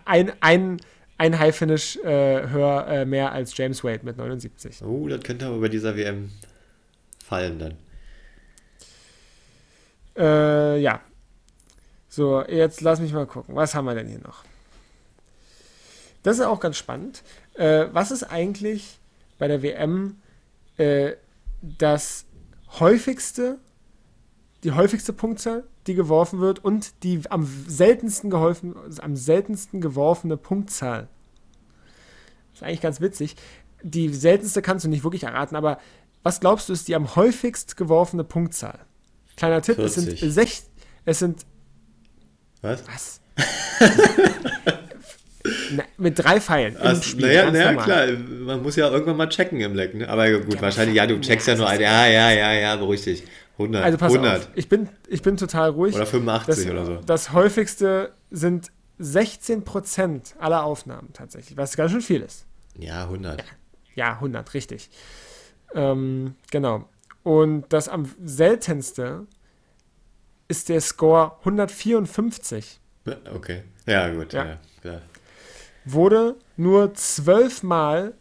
Ein, ein, ein High-Finish äh, höher äh, mehr als James Wade mit 79. Oh, das könnte aber bei dieser WM fallen dann. Äh, ja, so, jetzt lass mich mal gucken. Was haben wir denn hier noch? Das ist auch ganz spannend. Äh, was ist eigentlich bei der WM äh, das häufigste, die häufigste Punktzahl, die geworfen wird und die am seltensten geholfen, am seltensten geworfene Punktzahl? Das ist eigentlich ganz witzig. Die seltenste kannst du nicht wirklich erraten, aber was glaubst du ist die am häufigst geworfene Punktzahl? Kleiner Tipp, 40. es sind, sech, es sind was? Was? Na, mit drei Pfeilen. Ach, naja, naja klar, man muss ja irgendwann mal checken im Leck. Ne? Aber gut, ja, wahrscheinlich, ja, du checkst ja, ja nur ein. Ja, ja, ja, ja, beruhig dich. 100. Also pass 100. Auf, ich bin, ich bin total ruhig. Oder 85 das, oder so. Das häufigste sind 16% aller Aufnahmen tatsächlich, was ganz schön viel ist. Ja, 100. Ja, ja 100, richtig. Ähm, genau. Und das am seltenste ist der Score 154. Okay. Ja, gut. Ja. Ja, Wurde nur zwölfmal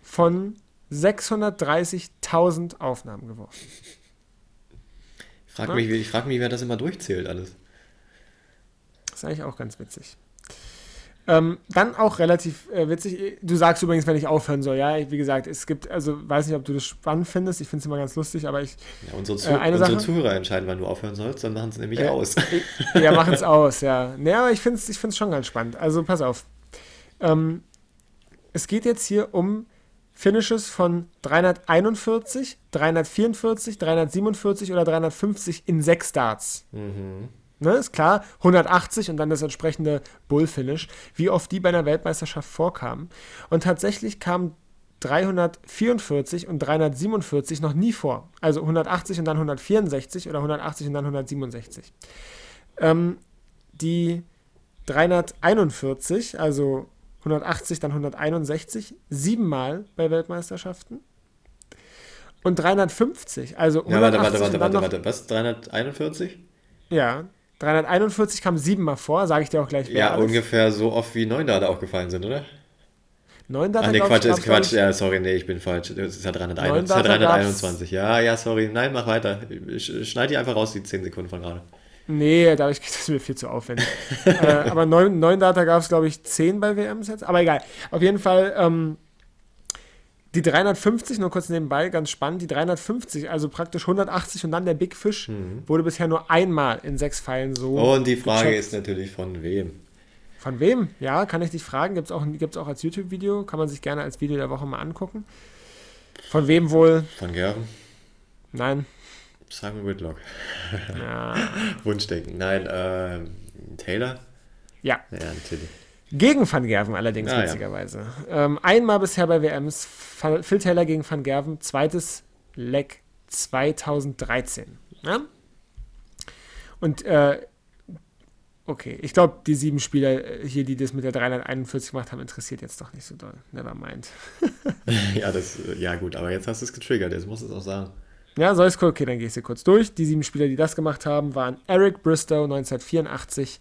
von 630.000 Aufnahmen geworfen. Ich frage mich, ich frag mich, wer das immer durchzählt alles. Das ist eigentlich auch ganz witzig. Ähm, dann auch relativ äh, witzig. Du sagst übrigens, wenn ich aufhören soll. Ja, wie gesagt, es gibt, also weiß nicht, ob du das spannend findest. Ich finde es immer ganz lustig, aber ich. Ja, unsere, Zu äh, unsere Sache, Zuhörer entscheiden, wann du aufhören sollst, dann machen es nämlich äh, aus. ja, machen es aus, ja. Nee, aber ich finde es ich schon ganz spannend. Also pass auf. Ähm, es geht jetzt hier um Finishes von 341, 344, 347 oder 350 in sechs Starts. Mhm. Ne, ist klar, 180 und dann das entsprechende Bullfinish, wie oft die bei einer Weltmeisterschaft vorkamen. Und tatsächlich kamen 344 und 347 noch nie vor. Also 180 und dann 164 oder 180 und dann 167. Ähm, die 341, also 180, dann 161, siebenmal bei Weltmeisterschaften. Und 350, also 180 ja, warte, warte, warte, warte, warte, was? 341? Ja, 341 kam siebenmal vor, sage ich dir auch gleich. Ja, alles. ungefähr so oft wie neun Data aufgefallen sind, oder? Neun Data? Ah, nee, Quatsch, ist Quatsch. Ja, sorry, nee, ich bin falsch. Das ist ja 321. Ja 321. Ja, ja, sorry. Nein, mach weiter. Schneid die einfach raus, die 10 Sekunden von gerade. Nee, dadurch geht das mir viel zu aufwendig. äh, aber neun, neun Data gab es, glaube ich, 10 bei WMs jetzt. Aber egal. Auf jeden Fall, ähm, die 350, nur kurz nebenbei, ganz spannend, die 350, also praktisch 180 und dann der Big Fish, mhm. wurde bisher nur einmal in sechs Pfeilen so. Oh, und die Frage gecheckt. ist natürlich von wem? Von wem? Ja, kann ich dich fragen. Gibt es auch, gibt's auch als YouTube-Video, kann man sich gerne als Video der Woche mal angucken. Von wem wohl? Von Gerben? Nein. Simon Whitlock. Ja. Wunschdenken. Nein, äh, Taylor? Ja. Ja, natürlich. Gegen Van Gerven allerdings, ah, witzigerweise. Ja. Ähm, einmal bisher bei WMs, Phil Taylor gegen Van Gerven, zweites Leck 2013. Ja? Und äh, okay, ich glaube, die sieben Spieler äh, hier, die das mit der 341 gemacht haben, interessiert jetzt doch nicht so doll. Never mind. ja, das, ja gut, aber jetzt hast du es getriggert, jetzt musst du es auch sagen. Ja, soll es Okay, dann gehe ich sie kurz durch. Die sieben Spieler, die das gemacht haben, waren Eric Bristow 1984,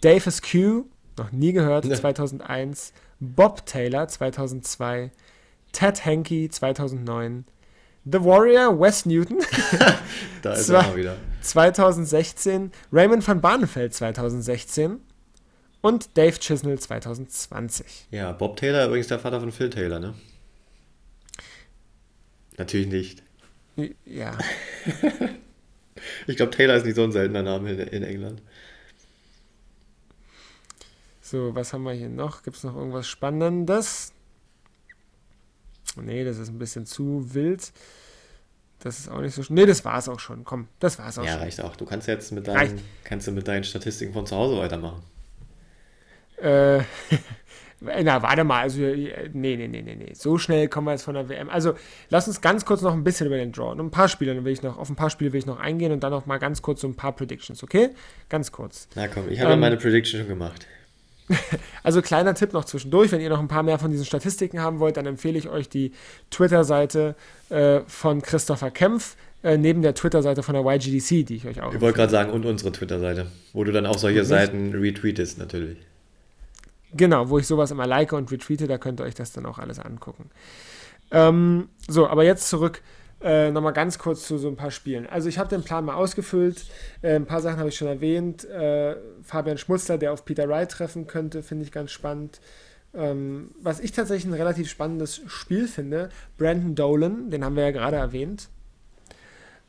Davis Q, noch nie gehört, 2001, Bob Taylor 2002, Ted Hankey 2009, The Warrior, Wes Newton. da ist er mal wieder. 2016, Raymond van Barneveld 2016 und Dave Chisnell 2020. Ja, Bob Taylor übrigens der Vater von Phil Taylor, ne? Natürlich nicht. Ja. ich glaube, Taylor ist nicht so ein seltener Name in, in England. So, was haben wir hier noch? Gibt es noch irgendwas Spannendes? Nee, das ist ein bisschen zu wild. Das ist auch nicht so. Nee, das war es auch schon. Komm, das war es auch ja, schon. Ja, reicht auch. Du kannst jetzt mit deinen, kannst du mit deinen Statistiken von zu Hause weitermachen. Äh, na, warte mal. Also, nee, nee, nee, nee, nee. So schnell kommen wir jetzt von der WM. Also, lass uns ganz kurz noch ein bisschen über den Draw. Und ein paar Spiele, dann will ich noch, auf ein paar Spiele will ich noch eingehen und dann noch mal ganz kurz so ein paar Predictions, okay? Ganz kurz. Na komm, ich habe ähm, meine Prediction schon gemacht. Also kleiner Tipp noch zwischendurch, wenn ihr noch ein paar mehr von diesen Statistiken haben wollt, dann empfehle ich euch die Twitter-Seite äh, von Christopher Kempf, äh, neben der Twitter-Seite von der YGDC, die ich euch auch. Ich wollte gerade sagen, und unsere Twitter-Seite, wo du dann auch solche Seiten retweetest natürlich. Genau, wo ich sowas immer like und retweete, da könnt ihr euch das dann auch alles angucken. Ähm, so, aber jetzt zurück äh, Nochmal ganz kurz zu so ein paar Spielen. Also ich habe den Plan mal ausgefüllt. Äh, ein paar Sachen habe ich schon erwähnt. Äh, Fabian Schmutzler, der auf Peter Wright treffen könnte, finde ich ganz spannend. Ähm, was ich tatsächlich ein relativ spannendes Spiel finde, Brandon Dolan, den haben wir ja gerade erwähnt.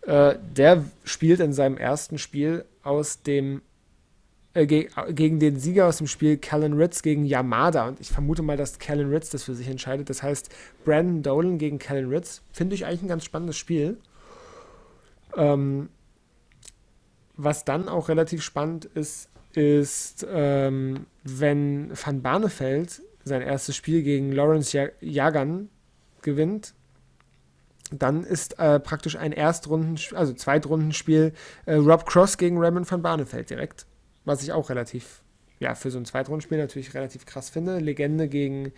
Äh, der spielt in seinem ersten Spiel aus dem äh, ge gegen den Sieger aus dem Spiel Callan Ritz gegen Yamada. Und ich vermute mal, dass Callan Ritz das für sich entscheidet. Das heißt, Brandon Dolan gegen Callan Ritz finde ich eigentlich ein ganz spannendes Spiel. Ähm, was dann auch relativ spannend ist, ist, ähm, wenn Van Barneveld sein erstes Spiel gegen Lawrence Jagan gewinnt, dann ist äh, praktisch ein Erstrunden, also Zweitrundenspiel äh, Rob Cross gegen Raymond van Barneveld direkt. Was ich auch relativ, ja, für so ein Zweitrundenspiel natürlich relativ krass finde. Legende gegen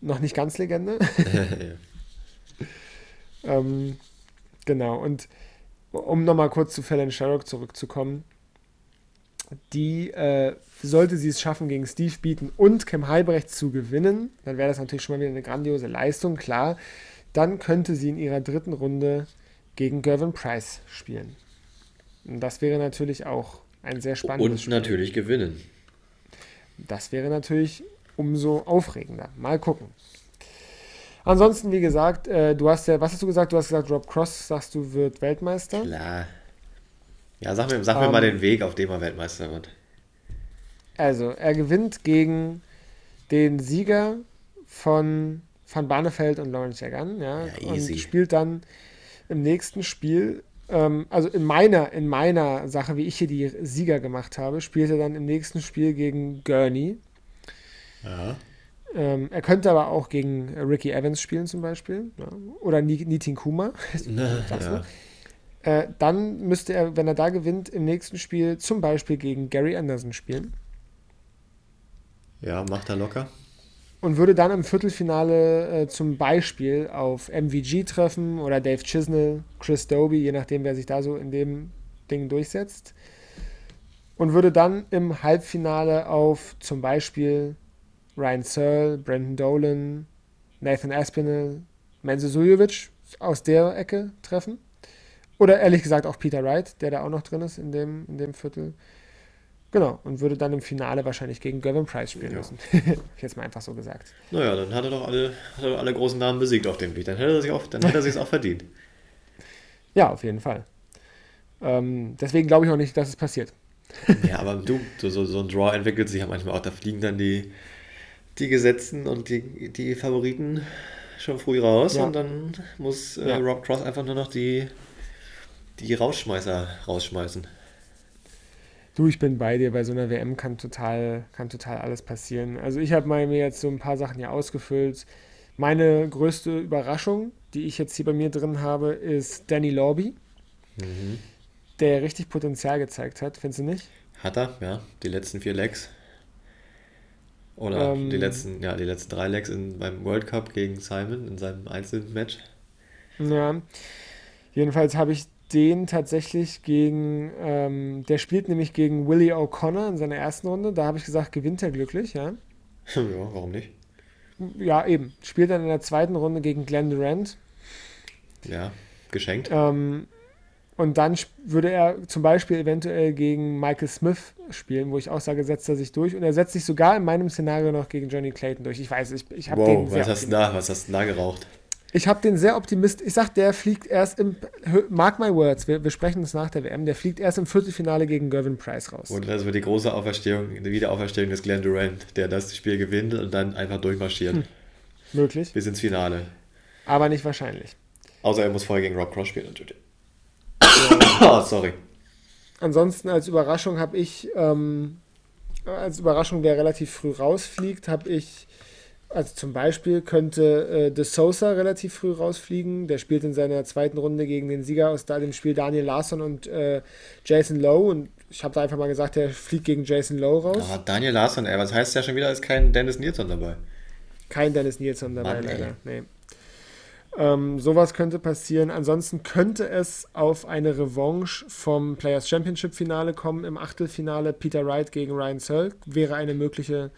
noch nicht ganz Legende. ähm, genau, und um nochmal kurz zu Fallon Sherrock zurückzukommen, die, äh, sollte sie es schaffen, gegen Steve Beaton und Kim Heibrecht zu gewinnen, dann wäre das natürlich schon mal wieder eine grandiose Leistung, klar. Dann könnte sie in ihrer dritten Runde gegen Gervin Price spielen. Und das wäre natürlich auch ein sehr spannendes Und Spiel. natürlich gewinnen. Das wäre natürlich umso aufregender. Mal gucken. Ansonsten, wie gesagt, äh, du hast ja, was hast du gesagt? Du hast gesagt, Rob Cross, sagst du, wird Weltmeister. Klar. Ja, sag mir, sag mir um, mal ähm, den Weg, auf dem er Weltmeister wird. Also, er gewinnt gegen den Sieger von Van Barneveld und Lawrence Jagan, ja, ja und spielt dann im nächsten Spiel ähm, also in meiner, in meiner Sache, wie ich hier die Sieger gemacht habe, spielt er dann im nächsten Spiel gegen Gurney. Ja. Ähm, er könnte aber auch gegen Ricky Evans spielen zum Beispiel. Ja. Oder Nitin Kuma. ja. äh, dann müsste er, wenn er da gewinnt, im nächsten Spiel zum Beispiel gegen Gary Anderson spielen. Ja, macht er locker und würde dann im Viertelfinale äh, zum Beispiel auf MVG treffen oder Dave Chisnell, Chris Doby, je nachdem, wer sich da so in dem Ding durchsetzt. Und würde dann im Halbfinale auf zum Beispiel Ryan Searle, Brandon Dolan, Nathan Aspinall, Menzo Suljovic aus der Ecke treffen. Oder ehrlich gesagt auch Peter Wright, der da auch noch drin ist in dem, in dem Viertel. Genau, und würde dann im Finale wahrscheinlich gegen Gavin Price spielen ja. müssen. Jetzt mal einfach so gesagt. Naja, dann hat er doch alle, hat er alle großen Namen besiegt auf dem Beat. Dann hätte er sich auch, dann hätte er sich auch verdient. Ja, auf jeden Fall. Ähm, deswegen glaube ich auch nicht, dass es passiert. ja, aber du, so, so, so ein Draw entwickelt sich ja manchmal auch. Da fliegen dann die, die Gesetzten und die, die Favoriten schon früh raus ja. und dann muss äh, ja. Rob Cross einfach nur noch die, die Rausschmeißer rausschmeißen. Du, ich bin bei dir. Bei so einer WM kann total, kann total alles passieren. Also ich habe mir jetzt so ein paar Sachen hier ausgefüllt. Meine größte Überraschung, die ich jetzt hier bei mir drin habe, ist Danny Lorby, mhm. der richtig Potenzial gezeigt hat, findest du nicht? Hat er, ja. Die letzten vier Legs. Oder ähm, die letzten, ja, die letzten drei Legs in, beim World Cup gegen Simon in seinem Einzelmatch. Ja. Jedenfalls habe ich den tatsächlich gegen, ähm, der spielt nämlich gegen Willie O'Connor in seiner ersten Runde. Da habe ich gesagt, gewinnt er glücklich, ja. ja, warum nicht? Ja, eben. Spielt dann in der zweiten Runde gegen Glenn Durant. Ja, geschenkt. Ähm, und dann würde er zum Beispiel eventuell gegen Michael Smith spielen, wo ich auch sage, setzt er sich durch. Und er setzt sich sogar in meinem Szenario noch gegen Johnny Clayton durch. Ich weiß, ich, ich habe wow, den. Was hast, du da, was hast du da geraucht? Ich habe den sehr optimistisch. Ich sag, der fliegt erst im. Mark my words, wir, wir sprechen das nach der WM. Der fliegt erst im Viertelfinale gegen Gervin Price raus. Und das wird die große Auferstehung, die Wiederauferstehung des Glenn Durant, der das Spiel gewinnt und dann einfach durchmarschiert. Hm. Möglich. Bis ins Finale. Aber nicht wahrscheinlich. Außer er muss vorher gegen Rob Cross spielen, natürlich. oh, sorry. Ansonsten als Überraschung habe ich, ähm, als Überraschung, der relativ früh rausfliegt, habe ich also zum Beispiel könnte äh, De Sosa relativ früh rausfliegen. Der spielt in seiner zweiten Runde gegen den Sieger aus dem Spiel Daniel Larsson und äh, Jason Lowe. Und ich habe da einfach mal gesagt, der fliegt gegen Jason Lowe raus. Ah, Daniel Larsson, ey, was heißt ja schon wieder, ist kein Dennis Nilsson dabei? Kein Dennis Nilsson dabei, Mann, leider. Nee. Ähm, sowas könnte passieren. Ansonsten könnte es auf eine Revanche vom Players Championship Finale kommen im Achtelfinale. Peter Wright gegen Ryan Searle wäre eine mögliche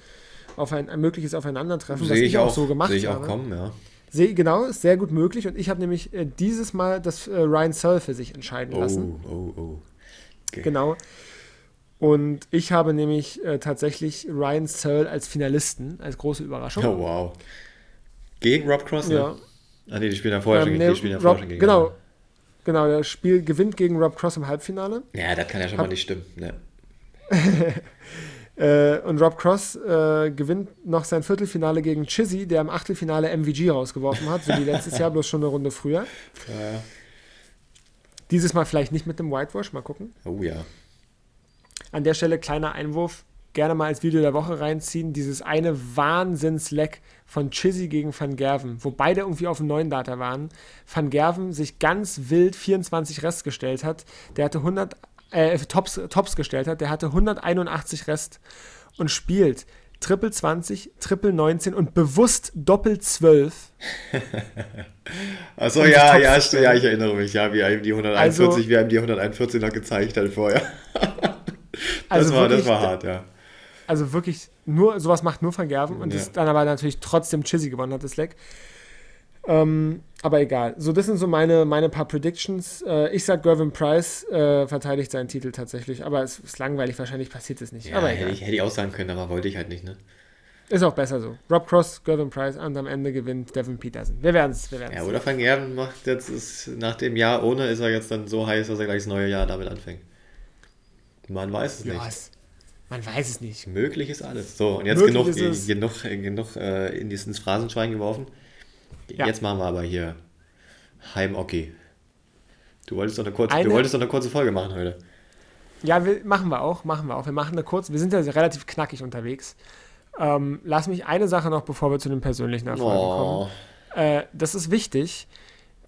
auf ein, ein mögliches Aufeinandertreffen, was ich, ich auch, so gemacht habe. Sehe ich auch kommen, ja. Seh, genau, ist sehr gut möglich. Und ich habe nämlich äh, dieses Mal das äh, Ryan Searle für sich entscheiden oh, lassen. Oh, oh, okay. Genau. Und ich habe nämlich äh, tatsächlich Ryan Searle als Finalisten, als große Überraschung. Oh, wow. Gegen Rob Cross, ne? Ja. Ah, nee, die spielen ja vorher ähm, schon, nee, die spielen ja Rob, schon gegen Genau. Genau, das Spiel gewinnt gegen Rob Cross im Halbfinale. Ja, das kann ja schon Hab, mal nicht stimmen. Ne. Äh, und Rob Cross äh, gewinnt noch sein Viertelfinale gegen Chizzy, der im Achtelfinale MVG rausgeworfen hat, so wie letztes Jahr, bloß schon eine Runde früher. Ja. Dieses Mal vielleicht nicht mit dem Whitewash, mal gucken. Oh ja. An der Stelle kleiner Einwurf, gerne mal als Video der Woche reinziehen, dieses eine Wahnsinns-Leck von Chizzy gegen Van Gerven, wo beide irgendwie auf dem neuen Data waren. Van Gerven sich ganz wild 24 Rest gestellt hat. Der hatte 100 äh, Tops, Tops gestellt hat, der hatte 181 Rest und spielt Triple 20, Triple 19 und bewusst Doppel 12. Achso, ja, ja, ja, ich erinnere mich, ja, wie ihm die 141, also, wie ihm die 141 noch gezeigt hat vorher. das, also war, wirklich, das war hart, ja. Also wirklich, nur, sowas macht nur Van Gerven und ja. das dann aber natürlich trotzdem Chizzy gewonnen hat, das Leck. Ähm, aber egal. So, das sind so meine, meine paar Predictions. Äh, ich sag, Gervin Price äh, verteidigt seinen Titel tatsächlich. Aber es ist langweilig, wahrscheinlich passiert es nicht. Ja, aber hätte ich, hätte ich auch sagen können, aber wollte ich halt nicht, ne? Ist auch besser so. Rob Cross, Gervin Price und am Ende gewinnt Devin Peterson. Wir werden es. Wir ja, oder Van Gerven macht jetzt, ist, nach dem Jahr ohne, ist er jetzt dann so heiß, dass er gleich das neue Jahr damit anfängt. Man weiß es ja, nicht. Es, man weiß es nicht. Möglich ist alles. So, und jetzt Möglich genug, genug, genug äh, in dieses Phrasenschwein geworfen. Ja. Jetzt machen wir aber hier Heim-Hockey. Du wolltest doch eine kurze, eine, du wolltest doch eine kurze Folge machen heute. Ja, wir, machen wir auch, machen wir auch. Wir machen eine kurze, wir sind ja relativ knackig unterwegs. Ähm, lass mich eine Sache noch, bevor wir zu den persönlichen Erfolgen oh. kommen. Äh, das ist wichtig.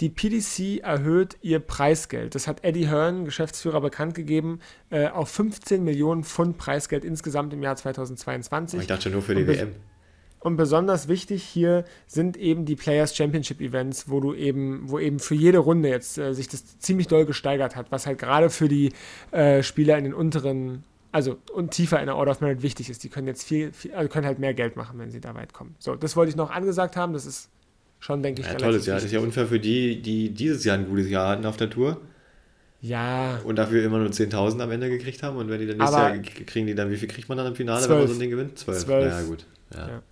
Die PDC erhöht ihr Preisgeld. Das hat Eddie Hearn, Geschäftsführer, bekannt gegeben, äh, auf 15 Millionen Pfund Preisgeld insgesamt im Jahr 2022. Ich dachte schon nur für die WM. Und besonders wichtig hier sind eben die Players Championship Events, wo du eben, wo eben für jede Runde jetzt äh, sich das ziemlich doll gesteigert hat, was halt gerade für die äh, Spieler in den unteren, also und tiefer in der Order of Merit wichtig ist. Die können jetzt viel, viel also können halt mehr Geld machen, wenn sie da weit kommen. So, das wollte ich noch angesagt haben. Das ist schon, denke ich, ja, tolles Jahr. Das ist ja unfair für die, die dieses Jahr ein gutes Jahr hatten auf der Tour. Ja. Und dafür immer nur 10.000 am Ende gekriegt haben. Und wenn die dann nächstes Jahr kriegen, die dann, wie viel kriegt man dann im Finale, 12. wenn man so ein Ding gewinnt? 12. 12. Ja, gut. Ja. ja.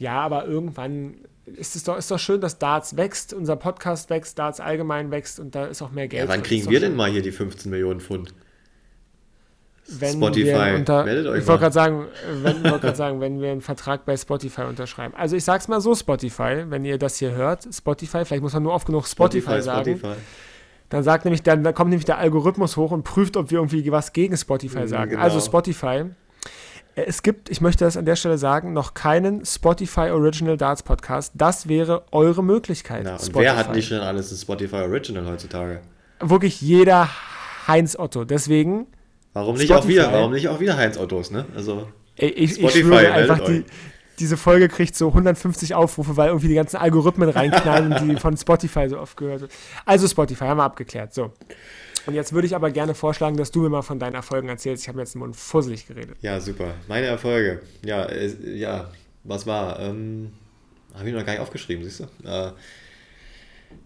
Ja, aber irgendwann ist es doch, ist doch schön, dass Darts wächst, unser Podcast wächst, Darts allgemein wächst und da ist auch mehr Geld. Ja, wann kriegen wir denn mal hier die 15 Millionen Pfund? Wenn Spotify, unter, meldet euch Ich wollte gerade sagen, wenn, wollt sagen, wenn wir einen Vertrag bei Spotify unterschreiben. Also ich sag's mal so, Spotify, wenn ihr das hier hört, Spotify, vielleicht muss man nur oft genug Spotify, Spotify sagen. Spotify. Dann sagt nämlich, dann, dann kommt nämlich der Algorithmus hoch und prüft, ob wir irgendwie was gegen Spotify mhm, sagen. Genau. Also Spotify. Äh, es gibt, ich möchte das an der Stelle sagen, noch keinen Spotify Original Darts Podcast. Das wäre eure Möglichkeit. Na, und wer hat nicht schon alles ein Spotify Original heutzutage? Wirklich jeder Heinz Otto. Deswegen. Warum nicht Spotify, auch wieder? Warum nicht auch wieder Heinz Ottos, ne? Also. Ich, ich, Spotify, ich schwöre einfach, die, diese Folge kriegt so 150 Aufrufe, weil irgendwie die ganzen Algorithmen reinknallen die von Spotify so oft gehört wird. Also Spotify, haben wir abgeklärt. So. Und jetzt würde ich aber gerne vorschlagen, dass du mir mal von deinen Erfolgen erzählst. Ich habe jetzt im Mund fusselig geredet. Ja, super. Meine Erfolge. Ja, äh, ja, was war? Ähm, habe ich noch gar nicht aufgeschrieben, siehst du? Äh,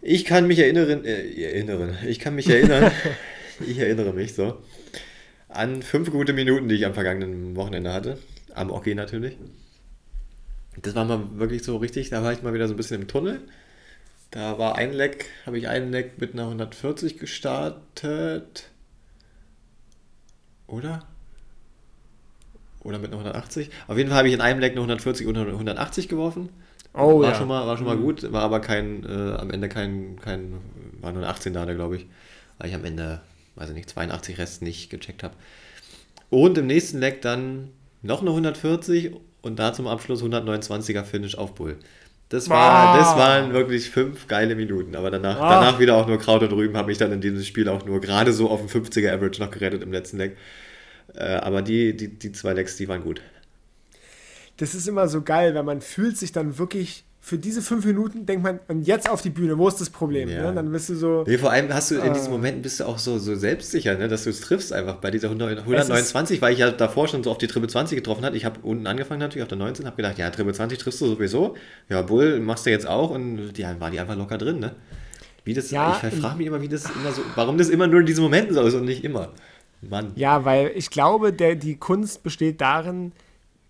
ich kann mich erinnern, äh, erinnern, ich kann mich erinnern, ich erinnere mich so, an fünf gute Minuten, die ich am vergangenen Wochenende hatte. Am Hockey natürlich. Das war mal wirklich so richtig, da war ich mal wieder so ein bisschen im Tunnel. Da war ein Leck, habe ich einen Leck mit einer 140 gestartet. Oder? Oder mit einer 180. Auf jeden Fall habe ich in einem Leck eine 140 und eine 180 geworfen. Oh, war, ja. schon mal, war schon mal mhm. gut, war aber kein, äh, am Ende kein, kein, war nur ein 18 da, glaube ich. Weil ich am Ende, weiß ich nicht, 82 Rest nicht gecheckt habe. Und im nächsten Leck dann noch eine 140 und da zum Abschluss 129er Finish auf Bull. Das, war, das waren wirklich fünf geile Minuten. Aber danach, ah. danach wieder auch nur Kraut und Rüben habe ich dann in diesem Spiel auch nur gerade so auf dem 50er Average noch gerettet im letzten Leck. Äh, aber die, die, die zwei Lecks, die waren gut. Das ist immer so geil, weil man fühlt sich dann wirklich für diese fünf Minuten denkt man, und jetzt auf die Bühne, wo ist das Problem? Ja. Ne? Dann bist du so. Nee, vor allem hast du in diesen ah. Momenten bist du auch so, so selbstsicher, ne? dass du es triffst einfach. Bei dieser 100, 129, weil ich ja davor schon so auf die Triple 20 getroffen hatte. Ich habe unten angefangen natürlich auf der 19, habe gedacht, ja, Triple 20 triffst du sowieso. Ja, Bull machst du jetzt auch und ja, war die einfach locker drin, ne? Wie das, ja, ich frage mich immer, wie das immer so, warum das immer nur in diesen Momenten so ist und nicht immer. Mann. Ja, weil ich glaube, der, die Kunst besteht darin,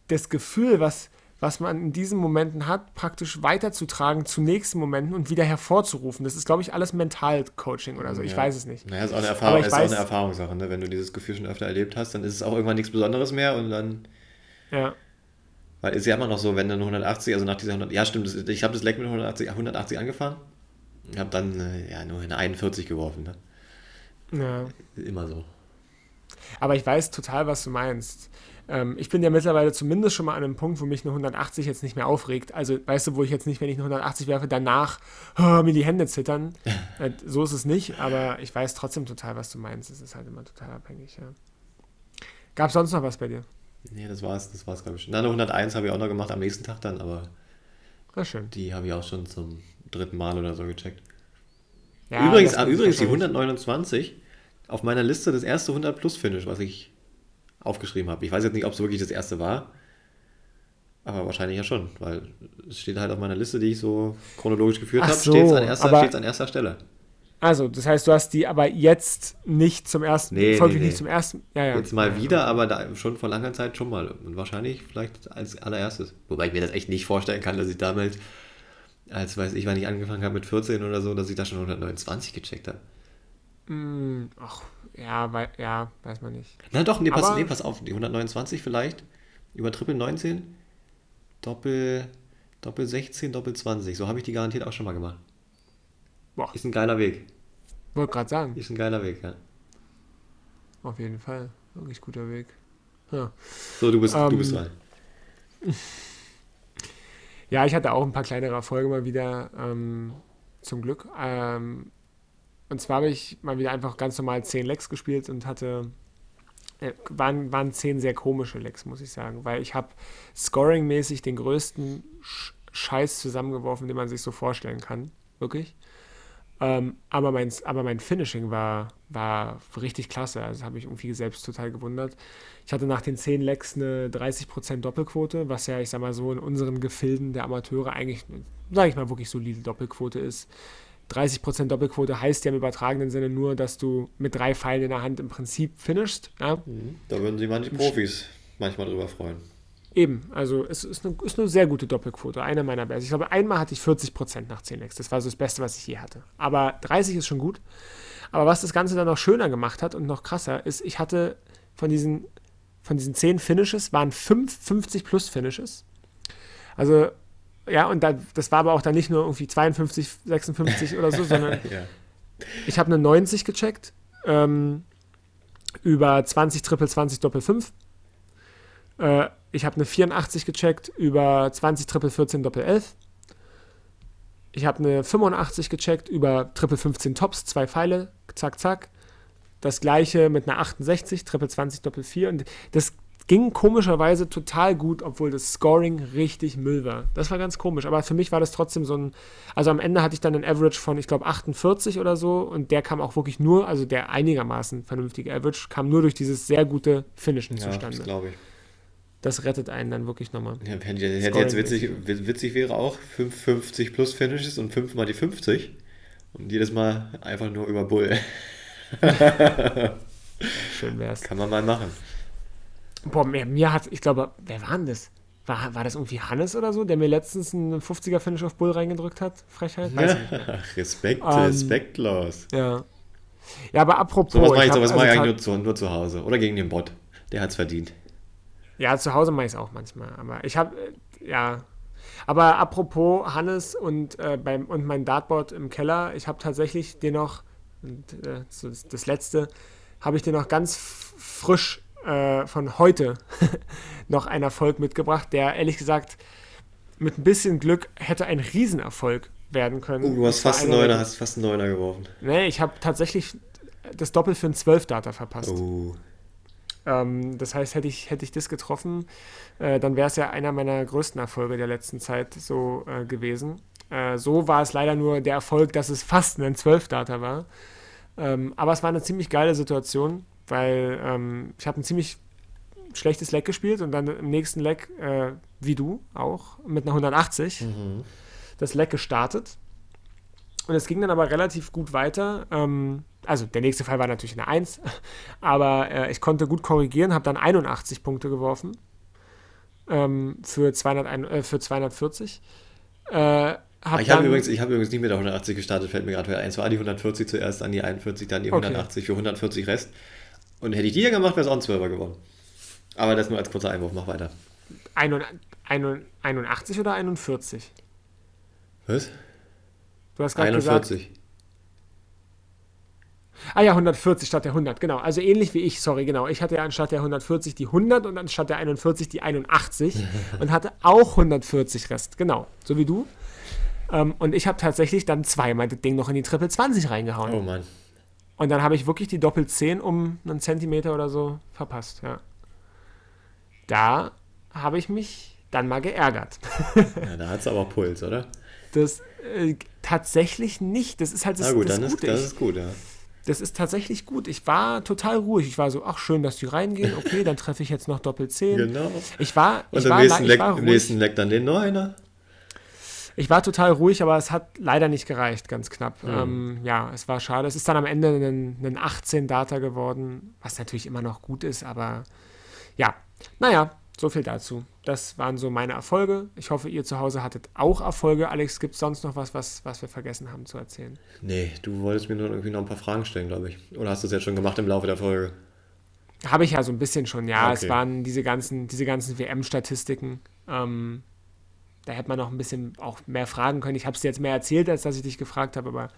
das Gefühl, was was man in diesen Momenten hat, praktisch weiterzutragen zu nächsten Momenten und wieder hervorzurufen. Das ist, glaube ich, alles Mental-Coaching oder so. Ich weiß es nicht. Naja, ist auch eine, Erfahrung, ist weiß, auch eine Erfahrungssache. Ne? Wenn du dieses Gefühl schon öfter erlebt hast, dann ist es auch irgendwann nichts Besonderes mehr und dann. Ja. Weil ist ja immer noch so, wenn dann 180, also nach dieser 100, ja stimmt, ich habe das Leck mit 180, 180 angefangen, Ich habe dann äh, ja nur eine 41 geworfen. Ne? Ja. Immer so. Aber ich weiß total, was du meinst. Ähm, ich bin ja mittlerweile zumindest schon mal an einem Punkt, wo mich eine 180 jetzt nicht mehr aufregt. Also, weißt du, wo ich jetzt nicht, wenn ich eine 180 werfe, danach oh, mir die Hände zittern. äh, so ist es nicht, aber ich weiß trotzdem total, was du meinst. Es ist halt immer total abhängig, ja. Gab es sonst noch was bei dir? Nee, das war's, das war's, glaube ich. Na, eine 101 habe ich auch noch gemacht am nächsten Tag dann, aber Ach, schön. die habe ich auch schon zum dritten Mal oder so gecheckt. Ja, übrigens, ah, übrigens die 129 auf meiner Liste das erste 100 Plus Finish, was ich aufgeschrieben habe. Ich weiß jetzt nicht, ob es wirklich das erste war, aber wahrscheinlich ja schon, weil es steht halt auf meiner Liste, die ich so chronologisch geführt habe, so, steht es an, erster, an erster Stelle. Also, das heißt, du hast die aber jetzt nicht zum ersten, nee, folglich nee, nicht zum ersten. Ja, ja. Jetzt mal wieder, aber da schon vor langer Zeit schon mal. Und wahrscheinlich vielleicht als allererstes. Wobei ich mir das echt nicht vorstellen kann, dass ich damals, als weiß ich, wann ich angefangen habe mit 14 oder so, dass ich da schon 129 gecheckt habe. Mm, ach, ja, wei ja, weiß man nicht. Na doch, nee, pass, nee, pass auf, die 129 vielleicht, über Triple 19, Doppel, Doppel 16, Doppel 20. So habe ich die garantiert auch schon mal gemacht. Boah. Ist ein geiler Weg. Wollte gerade sagen. Ist ein geiler Weg, ja. Auf jeden Fall. Wirklich guter Weg. Ja. So, du bist, ähm, du bist dran. Ja, ich hatte auch ein paar kleinere Erfolge mal wieder, ähm, zum Glück. Ähm, und zwar habe ich mal wieder einfach ganz normal 10 Lecks gespielt und hatte. Äh, waren, waren 10 sehr komische Lecks, muss ich sagen, weil ich habe scoring-mäßig den größten Scheiß zusammengeworfen, den man sich so vorstellen kann. Wirklich. Ähm, aber, mein, aber mein Finishing war, war richtig klasse. Also habe ich irgendwie selbst total gewundert. Ich hatte nach den 10 Lecks eine 30% Doppelquote, was ja, ich sag mal so, in unseren Gefilden der Amateure eigentlich, sage ich mal, wirklich solide Doppelquote ist. 30% Doppelquote heißt ja im übertragenen Sinne nur, dass du mit drei Pfeilen in der Hand im Prinzip finishst. Ja? Mhm. Da würden sich manche Profis manchmal drüber freuen. Eben, also es ist eine, ist eine sehr gute Doppelquote, eine meiner besten. Ich glaube, einmal hatte ich 40% nach 10 Lecks. Das war so das Beste, was ich je hatte. Aber 30 ist schon gut. Aber was das Ganze dann noch schöner gemacht hat und noch krasser, ist, ich hatte von diesen, von diesen 10 Finishes, waren 5 50 plus Finishes. Also ja, und da, das war aber auch dann nicht nur irgendwie 52, 56 oder so, sondern ja. Ich habe eine 90 gecheckt. Ähm, über 20 Triple 20 Doppel 5. Äh, ich habe eine 84 gecheckt über 20 Triple 14 Doppel 11. Ich habe eine 85 gecheckt über Triple 15 Tops, zwei Pfeile, zack, zack. Das gleiche mit einer 68, Triple 20 Doppel 4. Und das ging komischerweise total gut, obwohl das Scoring richtig Müll war. Das war ganz komisch, aber für mich war das trotzdem so ein. Also am Ende hatte ich dann einen Average von, ich glaube, 48 oder so und der kam auch wirklich nur, also der einigermaßen vernünftige Average, kam nur durch dieses sehr gute Finishen ja, zustande. Das glaube ich. Das rettet einen dann wirklich nochmal. Ja, hätte jetzt witzig, witzig wäre auch 50 plus Finishes und 5 mal die 50 und jedes Mal einfach nur über Bull. Schön wär's. Kann man mal machen. Boah, mir, mir hat, ich glaube, wer war denn das? War, war das irgendwie Hannes oder so, der mir letztens einen 50er-Finish auf Bull reingedrückt hat? Frechheit? Ja, Respekt, ähm, respektlos. Ja. Ja, aber apropos. So was mache ich, sowas also mache ich eigentlich nur zu, nur zu Hause. Oder gegen den Bot. Der hat es verdient. Ja, zu Hause mache ich es auch manchmal. Aber ich habe, äh, ja. Aber apropos Hannes und, äh, beim, und mein Dartboard im Keller, ich habe tatsächlich den noch, und, äh, das, das letzte, habe ich den noch ganz frisch äh, von heute noch einen Erfolg mitgebracht, der ehrlich gesagt mit ein bisschen Glück hätte ein Riesenerfolg werden können. Uh, du hast fast, einen Neuner, hast fast einen Neuner geworfen. Nee, ich habe tatsächlich das Doppel für einen 12-Data verpasst. Uh. Ähm, das heißt, hätte ich, hätte ich das getroffen, äh, dann wäre es ja einer meiner größten Erfolge der letzten Zeit so äh, gewesen. Äh, so war es leider nur der Erfolg, dass es fast ein 12-Data war. Ähm, aber es war eine ziemlich geile Situation weil ähm, ich habe ein ziemlich schlechtes Leck gespielt und dann im nächsten Leck, äh, wie du auch, mit einer 180 mhm. das Leck gestartet. Und es ging dann aber relativ gut weiter. Ähm, also der nächste Fall war natürlich eine 1, aber äh, ich konnte gut korrigieren, habe dann 81 Punkte geworfen ähm, für, 200, äh, für 240. Äh, hab ich habe übrigens, hab übrigens nicht mit der 180 gestartet, fällt mir gerade ein. Es war die 140 zuerst, dann die 41, dann die 180 okay. für 140 Rest. Und hätte ich die ja gemacht, wäre es auch ein 12er geworden. Aber das nur als kurzer Einwurf, mach weiter. 81 oder 41? Was? Du hast gerade gesagt. 41. Ah ja, 140 statt der 100, genau. Also ähnlich wie ich, sorry, genau. Ich hatte ja anstatt der 140 die 100 und anstatt der 41 die 81 und hatte auch 140 Rest, genau. So wie du. Ähm, und ich habe tatsächlich dann zweimal das Ding noch in die Triple 20 reingehauen. Oh Mann. Und dann habe ich wirklich die Doppel 10 um einen Zentimeter oder so verpasst, ja. Da habe ich mich dann mal geärgert. ja, da hat es aber Puls, oder? Das äh, tatsächlich nicht. Das ist halt das, Na gut, das dann Gute. Ist, das ist gut, ja. Das ist tatsächlich gut. Ich war total ruhig. Ich war so, ach schön, dass die reingehen. Okay, dann treffe ich jetzt noch Doppel 10. Genau. Ich war, ich Und war, nächsten ich war Leck, im nächsten Leck dann den Neuner. Ich war total ruhig, aber es hat leider nicht gereicht, ganz knapp. Mhm. Ähm, ja, es war schade. Es ist dann am Ende ein, ein 18-Data geworden, was natürlich immer noch gut ist, aber ja, naja, so viel dazu. Das waren so meine Erfolge. Ich hoffe, ihr zu Hause hattet auch Erfolge. Alex, gibt es sonst noch was, was, was wir vergessen haben zu erzählen? Nee, du wolltest mir nur irgendwie noch ein paar Fragen stellen, glaube ich. Oder hast du es jetzt schon gemacht im Laufe der Folge? Habe ich ja so ein bisschen schon, ja. Okay. Es waren diese ganzen, diese ganzen WM-Statistiken. Ähm, da hätte man noch ein bisschen auch mehr fragen können. Ich habe es dir jetzt mehr erzählt, als dass ich dich gefragt habe, aber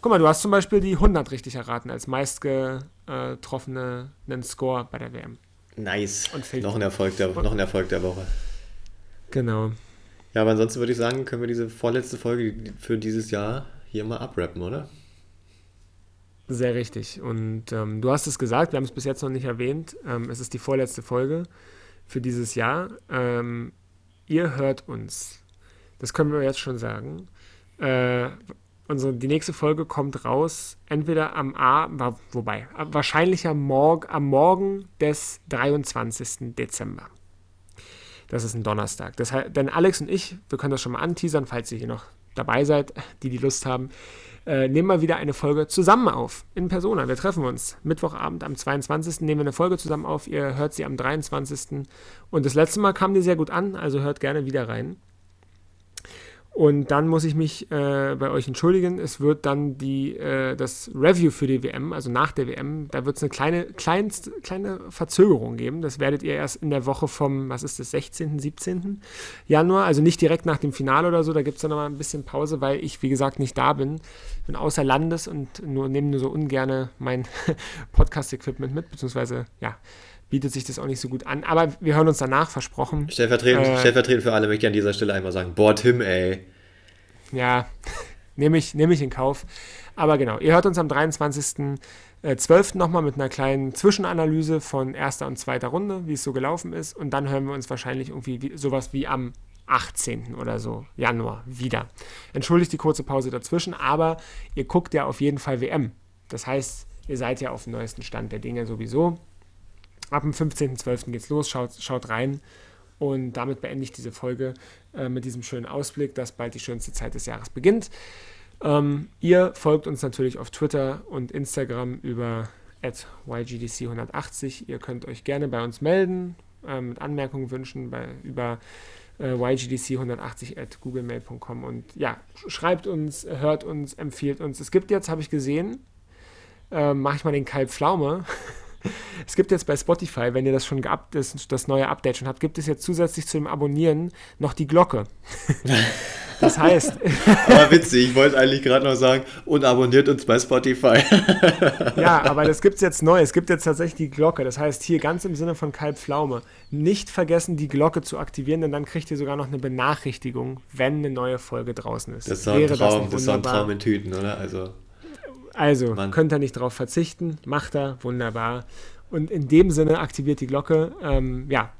guck mal, du hast zum Beispiel die 100 richtig erraten als meistgetroffenen Score bei der WM. Nice. noch, ein Erfolg der, noch ein Erfolg der Woche. Genau. Ja, aber ansonsten würde ich sagen, können wir diese vorletzte Folge für dieses Jahr hier mal abrappen, oder? Sehr richtig. Und ähm, du hast es gesagt, wir haben es bis jetzt noch nicht erwähnt. Ähm, es ist die vorletzte Folge für dieses Jahr. Ähm, ihr hört uns. Das können wir jetzt schon sagen. Äh, unsere, die nächste Folge kommt raus, entweder am A, wobei, wahrscheinlich am, Morg, am Morgen des 23. Dezember. Das ist ein Donnerstag. Das denn Alex und ich, wir können das schon mal anteasern, falls ihr hier noch dabei seid, die die Lust haben, äh, nehmen wir wieder eine Folge zusammen auf, in Persona. Wir treffen uns Mittwochabend am 22. nehmen wir eine Folge zusammen auf. Ihr hört sie am 23. Und das letzte Mal kam die sehr gut an, also hört gerne wieder rein. Und dann muss ich mich äh, bei euch entschuldigen. Es wird dann die, äh, das Review für die WM, also nach der WM, da wird es eine kleine, kleinst, kleine Verzögerung geben. Das werdet ihr erst in der Woche vom, was ist das, 16., 17. Januar, also nicht direkt nach dem Finale oder so. Da gibt es dann nochmal ein bisschen Pause, weil ich, wie gesagt, nicht da bin. Ich bin außer Landes und nur, nehme nur so ungern mein Podcast-Equipment mit, beziehungsweise, ja, bietet sich das auch nicht so gut an. Aber wir hören uns danach, versprochen. Stellvertretend, äh, stellvertretend für alle möchte ich an dieser Stelle einmal sagen, boah, Tim, ey. Ja, nehme ich, nehm ich in Kauf. Aber genau, ihr hört uns am 23.12. Äh, nochmal mit einer kleinen Zwischenanalyse von erster und zweiter Runde, wie es so gelaufen ist. Und dann hören wir uns wahrscheinlich irgendwie wie, sowas wie am 18. oder so, Januar, wieder. Entschuldigt die kurze Pause dazwischen, aber ihr guckt ja auf jeden Fall WM. Das heißt, ihr seid ja auf dem neuesten Stand der Dinge sowieso. Ab dem 15.12. geht's los, schaut, schaut rein. Und damit beende ich diese Folge äh, mit diesem schönen Ausblick, dass bald die schönste Zeit des Jahres beginnt. Ähm, ihr folgt uns natürlich auf Twitter und Instagram über YGDC180. Ihr könnt euch gerne bei uns melden, äh, mit Anmerkungen wünschen bei, über äh, ygdc180 at googlemail.com und ja, schreibt uns, hört uns, empfiehlt uns. Es gibt jetzt, habe ich gesehen, äh, mache ich mal den Kalb Pflaume. Es gibt jetzt bei Spotify, wenn ihr das schon geabt ist, das neue Update schon habt, gibt es jetzt zusätzlich zum Abonnieren noch die Glocke. Das heißt. aber witzig, ich wollte eigentlich gerade noch sagen, und abonniert uns bei Spotify. Ja, aber das gibt es jetzt neu. Es gibt jetzt tatsächlich die Glocke. Das heißt, hier ganz im Sinne von Kalb Pflaume, nicht vergessen, die Glocke zu aktivieren, denn dann kriegt ihr sogar noch eine Benachrichtigung, wenn eine neue Folge draußen ist. Das ist ein Traum, das ist ein Traum in Tüten, oder? Also. Also, Mann. könnt ihr nicht darauf verzichten, macht er, wunderbar. Und in dem Sinne aktiviert die Glocke. Ähm, ja,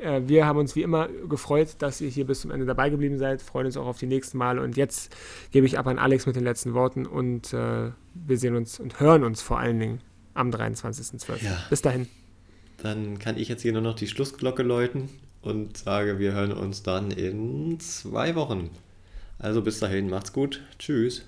äh, wir haben uns wie immer gefreut, dass ihr hier bis zum Ende dabei geblieben seid, freuen uns auch auf die nächsten Male. Und jetzt gebe ich ab an Alex mit den letzten Worten und äh, wir sehen uns und hören uns vor allen Dingen am 23.12. Ja. Bis dahin. Dann kann ich jetzt hier nur noch die Schlussglocke läuten und sage, wir hören uns dann in zwei Wochen. Also bis dahin, macht's gut. Tschüss.